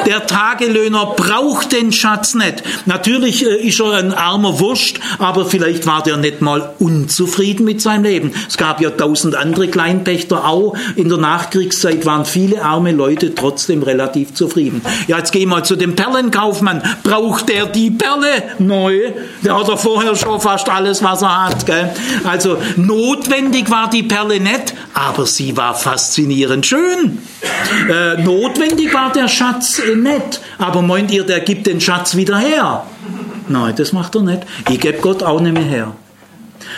Der Tagelöhner braucht den Schatz nicht. Natürlich äh, ist er ein armer Wurst, aber vielleicht war der nicht mal unzufrieden mit seinem Leben. Es gab ja tausend andere Kleinpächter auch. In der Nachkriegszeit waren viele arme Leute trotzdem relativ zufrieden. Ja, jetzt gehen wir zu dem Perlenkaufmann. Braucht der die Perle neu? Der hat doch vorher schon fast alles, was er hat. Gell? Also notwendig war die Perle nicht, aber sie war faszinierend schön. Äh, notwendig war der Schatz äh, nicht, aber meint ihr, der gibt den Schatz wieder her? Nein, das macht er nicht. Ich gebe Gott auch nicht mehr her.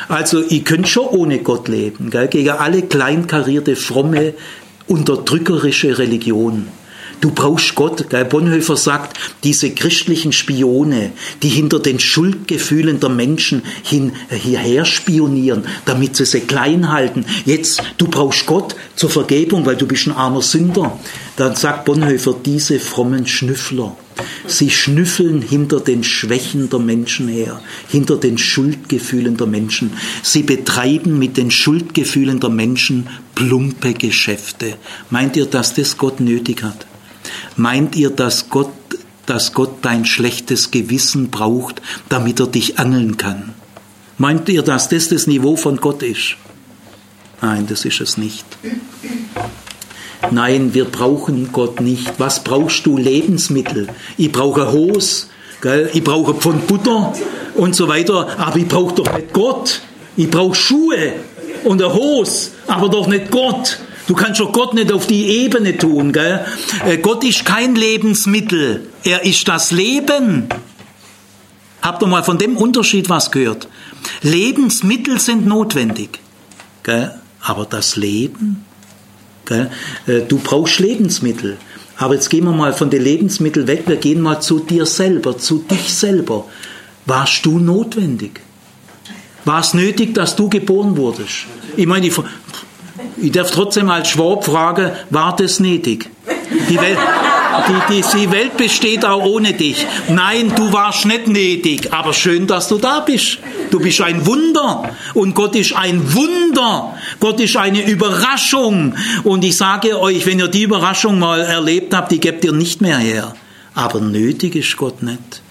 Also, ihr könnt schon ohne Gott leben, gell? gegen alle kleinkarierte, fromme, unterdrückerische Religion. Du brauchst Gott. Gell? Bonhoeffer sagt, diese christlichen Spione, die hinter den Schuldgefühlen der Menschen hin, äh, hierher spionieren, damit sie sie klein halten. Jetzt, du brauchst Gott zur Vergebung, weil du bist ein armer Sünder. Dann sagt Bonhoeffer, diese frommen Schnüffler, sie schnüffeln hinter den Schwächen der Menschen her, hinter den Schuldgefühlen der Menschen. Sie betreiben mit den Schuldgefühlen der Menschen plumpe Geschäfte. Meint ihr, dass das Gott nötig hat? Meint ihr, dass Gott, dass Gott dein schlechtes Gewissen braucht, damit er dich angeln kann? Meint ihr, dass das das Niveau von Gott ist? Nein, das ist es nicht. Nein, wir brauchen Gott nicht. Was brauchst du? Lebensmittel. Ich brauche Hose, gell? ich brauche Pfund Butter und so weiter, aber ich brauche doch nicht Gott. Ich brauche Schuhe und eine Hose, aber doch nicht Gott. Du kannst doch Gott nicht auf die Ebene tun. Gell? Äh, Gott ist kein Lebensmittel, er ist das Leben. Habt ihr mal von dem Unterschied was gehört? Lebensmittel sind notwendig, gell? aber das Leben, gell? Äh, du brauchst Lebensmittel. Aber jetzt gehen wir mal von den Lebensmitteln weg, wir gehen mal zu dir selber, zu dich selber. Warst du notwendig? War es nötig, dass du geboren wurdest? Ich meine, ich darf trotzdem als Schwab fragen, war das nötig? Die Welt, die, die, die Welt besteht auch ohne dich. Nein, du warst nicht nötig, aber schön, dass du da bist. Du bist ein Wunder und Gott ist ein Wunder. Gott ist eine Überraschung. Und ich sage euch, wenn ihr die Überraschung mal erlebt habt, die gebt ihr nicht mehr her. Aber nötig ist Gott nicht.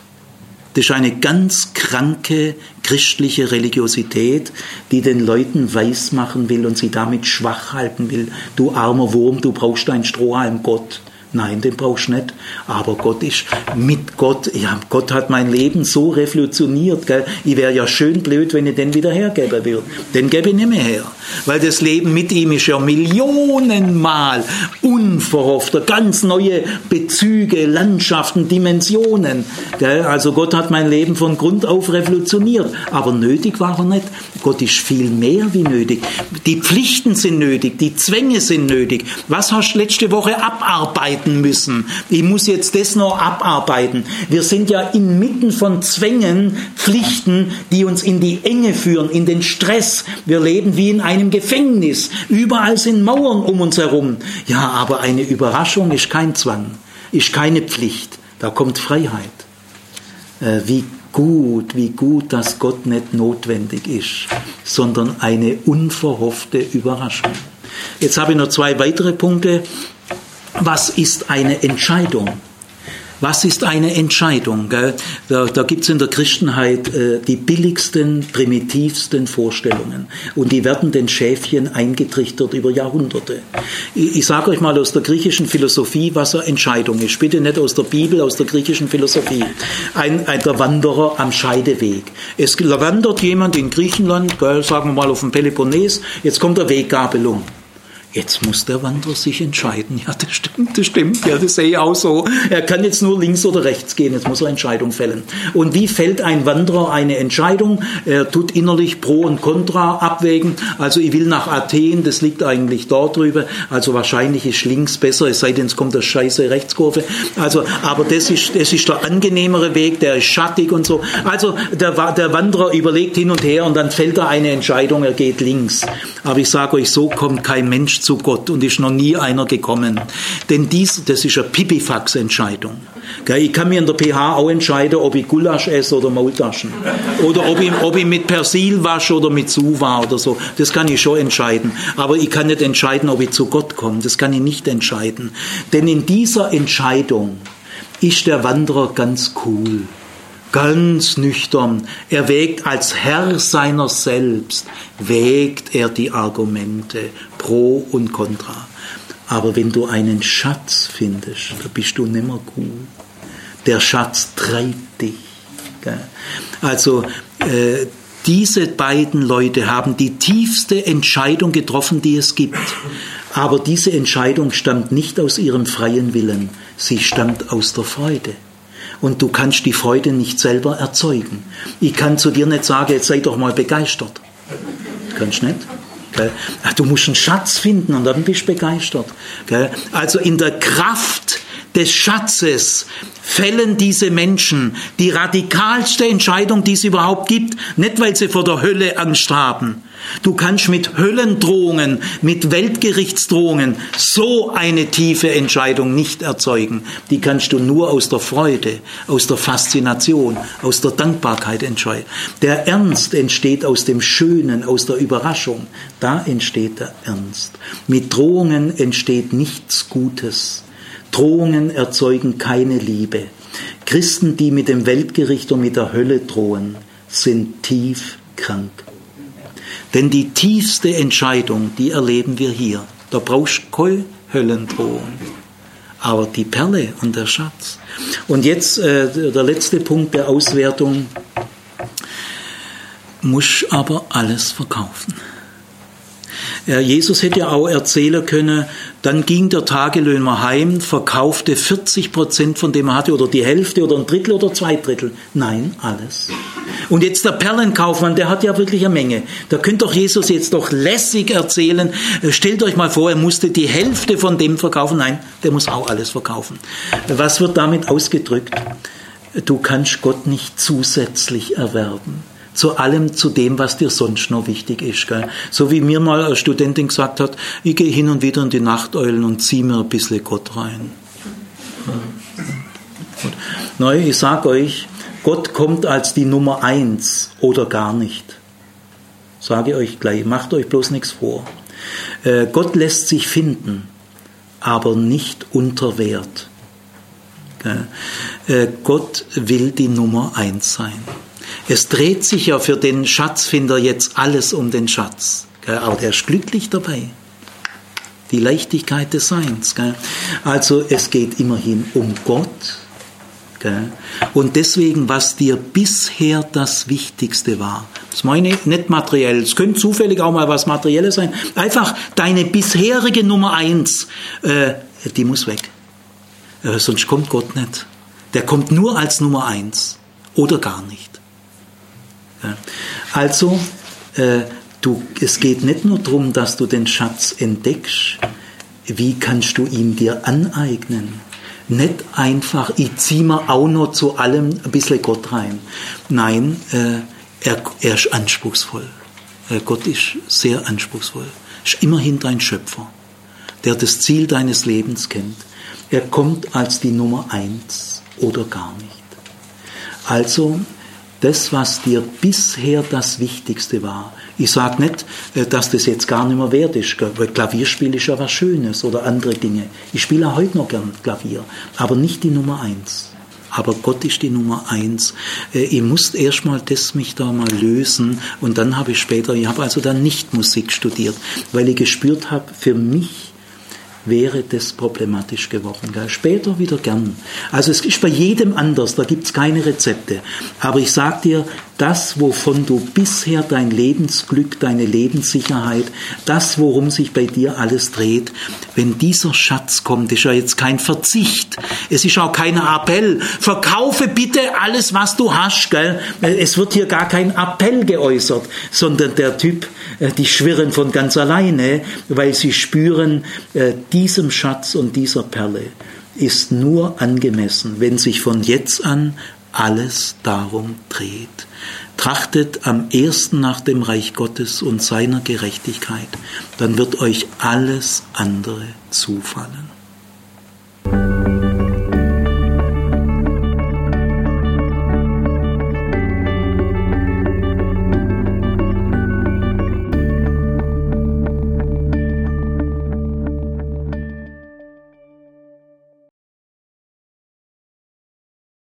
Das ist eine ganz kranke christliche Religiosität, die den Leuten weismachen will und sie damit schwach halten will. Du armer Wurm, du brauchst einen Strohhalm Gott. Nein, den brauchst du nicht. Aber Gott ist mit Gott. Ja, Gott hat mein Leben so revolutioniert. Gell? Ich wäre ja schön blöd, wenn ich den wieder hergeben würde. Den gebe ich nicht mehr her. Weil das Leben mit ihm ist ja millionenmal unverhoffter, ganz neue Bezüge, Landschaften, Dimensionen. Gell? Also Gott hat mein Leben von Grund auf revolutioniert. Aber nötig war er nicht. Gott ist viel mehr wie nötig. Die Pflichten sind nötig, die Zwänge sind nötig. Was hast du letzte Woche abarbeiten? Abarbeiten müssen. Ich muss jetzt das noch abarbeiten. Wir sind ja inmitten von Zwängen, Pflichten, die uns in die Enge führen, in den Stress. Wir leben wie in einem Gefängnis. Überall sind Mauern um uns herum. Ja, aber eine Überraschung ist kein Zwang, ist keine Pflicht. Da kommt Freiheit. Äh, wie gut, wie gut, dass Gott nicht notwendig ist, sondern eine unverhoffte Überraschung. Jetzt habe ich noch zwei weitere Punkte was ist eine Entscheidung? Was ist eine Entscheidung? Da, da gibt es in der Christenheit äh, die billigsten, primitivsten Vorstellungen. Und die werden den Schäfchen eingetrichtert über Jahrhunderte. Ich, sage euch mal aus der griechischen Philosophie, was eine Entscheidung ist. Bitte nicht aus der Bibel, aus der griechischen Philosophie. Ein, ein der Wanderer am Scheideweg. Es wandert jemand in Griechenland, sagen wir mal auf dem Peloponnes, jetzt kommt der Weggabelung. Jetzt muss der Wanderer sich entscheiden. Ja, das stimmt, das stimmt. Ja, das sehe ich auch so. Er kann jetzt nur links oder rechts gehen. Jetzt muss er Entscheidung fällen. Und wie fällt ein Wanderer eine Entscheidung? Er tut innerlich Pro und Contra abwägen. Also ich will nach Athen, das liegt eigentlich dort drüber. Also wahrscheinlich ist links besser, es sei denn, es kommt der scheiße Rechtskurve. Also, aber das ist, das ist der angenehmere Weg, der ist schattig und so. Also der, der Wanderer überlegt hin und her und dann fällt er eine Entscheidung, er geht links. Aber ich sage euch, so kommt kein Mensch zu Gott und ist noch nie einer gekommen. Denn dies, das ist eine Pipifax-Entscheidung. Ich kann mir in der PH auch entscheiden, ob ich Gulasch esse oder Maultaschen. Oder ob ich, ob ich mit Persil wasche oder mit Suva oder so. Das kann ich schon entscheiden. Aber ich kann nicht entscheiden, ob ich zu Gott komme. Das kann ich nicht entscheiden. Denn in dieser Entscheidung ist der Wanderer ganz cool ganz nüchtern. Er wägt als Herr seiner selbst, wägt er die Argumente pro und contra. Aber wenn du einen Schatz findest, da bist du nimmer gut. Der Schatz treibt dich. Also äh, diese beiden Leute haben die tiefste Entscheidung getroffen, die es gibt. Aber diese Entscheidung stammt nicht aus ihrem freien Willen, sie stammt aus der Freude und du kannst die Freude nicht selber erzeugen. Ich kann zu dir nicht sagen, jetzt sei doch mal begeistert. Kannst nicht. Du musst einen Schatz finden und dann bist du begeistert. Also in der Kraft des Schatzes fällen diese Menschen die radikalste Entscheidung, die es überhaupt gibt, nicht weil sie vor der Hölle Angst haben, Du kannst mit Höllendrohungen, mit Weltgerichtsdrohungen so eine tiefe Entscheidung nicht erzeugen. Die kannst du nur aus der Freude, aus der Faszination, aus der Dankbarkeit entscheiden. Der Ernst entsteht aus dem Schönen, aus der Überraschung. Da entsteht der Ernst. Mit Drohungen entsteht nichts Gutes. Drohungen erzeugen keine Liebe. Christen, die mit dem Weltgericht und mit der Hölle drohen, sind tief krank. Denn die tiefste Entscheidung, die erleben wir hier. Da brauchst keine Höllendrohung. Aber die Perle und der Schatz. Und jetzt äh, der letzte Punkt der Auswertung. Muss aber alles verkaufen. Jesus hätte ja auch erzählen können, dann ging der Tagelöhner heim, verkaufte 40 Prozent von dem er hatte oder die Hälfte oder ein Drittel oder zwei Drittel. Nein, alles. Und jetzt der Perlenkaufmann, der hat ja wirklich eine Menge. Da könnte doch Jesus jetzt doch lässig erzählen, äh, stellt euch mal vor, er musste die Hälfte von dem verkaufen. Nein, der muss auch alles verkaufen. Was wird damit ausgedrückt? Du kannst Gott nicht zusätzlich erwerben zu allem, zu dem, was dir sonst noch wichtig ist. Gell? So wie mir mal eine Studentin gesagt hat, ich gehe hin und wieder in die Nachteulen und ziehe mir ein bisschen Gott rein. Neu, ich sage euch, Gott kommt als die Nummer eins oder gar nicht. Sage euch gleich, macht euch bloß nichts vor. Äh, Gott lässt sich finden, aber nicht unter Wert. Äh, Gott will die Nummer eins sein. Es dreht sich ja für den Schatzfinder jetzt alles um den Schatz. Aber der ist glücklich dabei. Die Leichtigkeit des Seins. Gell? Also es geht immerhin um Gott. Gell? Und deswegen, was dir bisher das Wichtigste war, das meine ich nicht materiell, es könnte zufällig auch mal was Materielles sein, einfach deine bisherige Nummer eins, äh, die muss weg. Äh, sonst kommt Gott nicht. Der kommt nur als Nummer eins oder gar nicht. Also, äh, du, es geht nicht nur darum, dass du den Schatz entdeckst, wie kannst du ihn dir aneignen? Nicht einfach, ich ziehe mir auch noch zu allem ein bisschen Gott rein. Nein, äh, er, er ist anspruchsvoll. Äh, Gott ist sehr anspruchsvoll. Ist immerhin dein Schöpfer, der das Ziel deines Lebens kennt. Er kommt als die Nummer eins oder gar nicht. Also das, was dir bisher das Wichtigste war. Ich sage nicht, äh, dass das jetzt gar nicht mehr wert ist, weil Klavierspiel ist ja was Schönes oder andere Dinge. Ich spiele auch heute noch gern Klavier, aber nicht die Nummer eins. Aber Gott ist die Nummer eins. Äh, ich muss erstmal das mich da mal lösen und dann habe ich später, ich habe also dann nicht Musik studiert, weil ich gespürt habe, für mich wäre das problematisch geworden. Gell? Später wieder gern. Also es ist bei jedem anders, da gibt es keine Rezepte. Aber ich sage dir, das, wovon du bisher dein Lebensglück, deine Lebenssicherheit, das, worum sich bei dir alles dreht, wenn dieser Schatz kommt, ist ja jetzt kein Verzicht. Es ist auch kein Appell. Verkaufe bitte alles, was du hast. Gell? Es wird hier gar kein Appell geäußert, sondern der Typ, die schwirren von ganz alleine, weil sie spüren, äh, diesem Schatz und dieser Perle ist nur angemessen, wenn sich von jetzt an alles darum dreht. Trachtet am ersten nach dem Reich Gottes und seiner Gerechtigkeit, dann wird euch alles andere zufallen.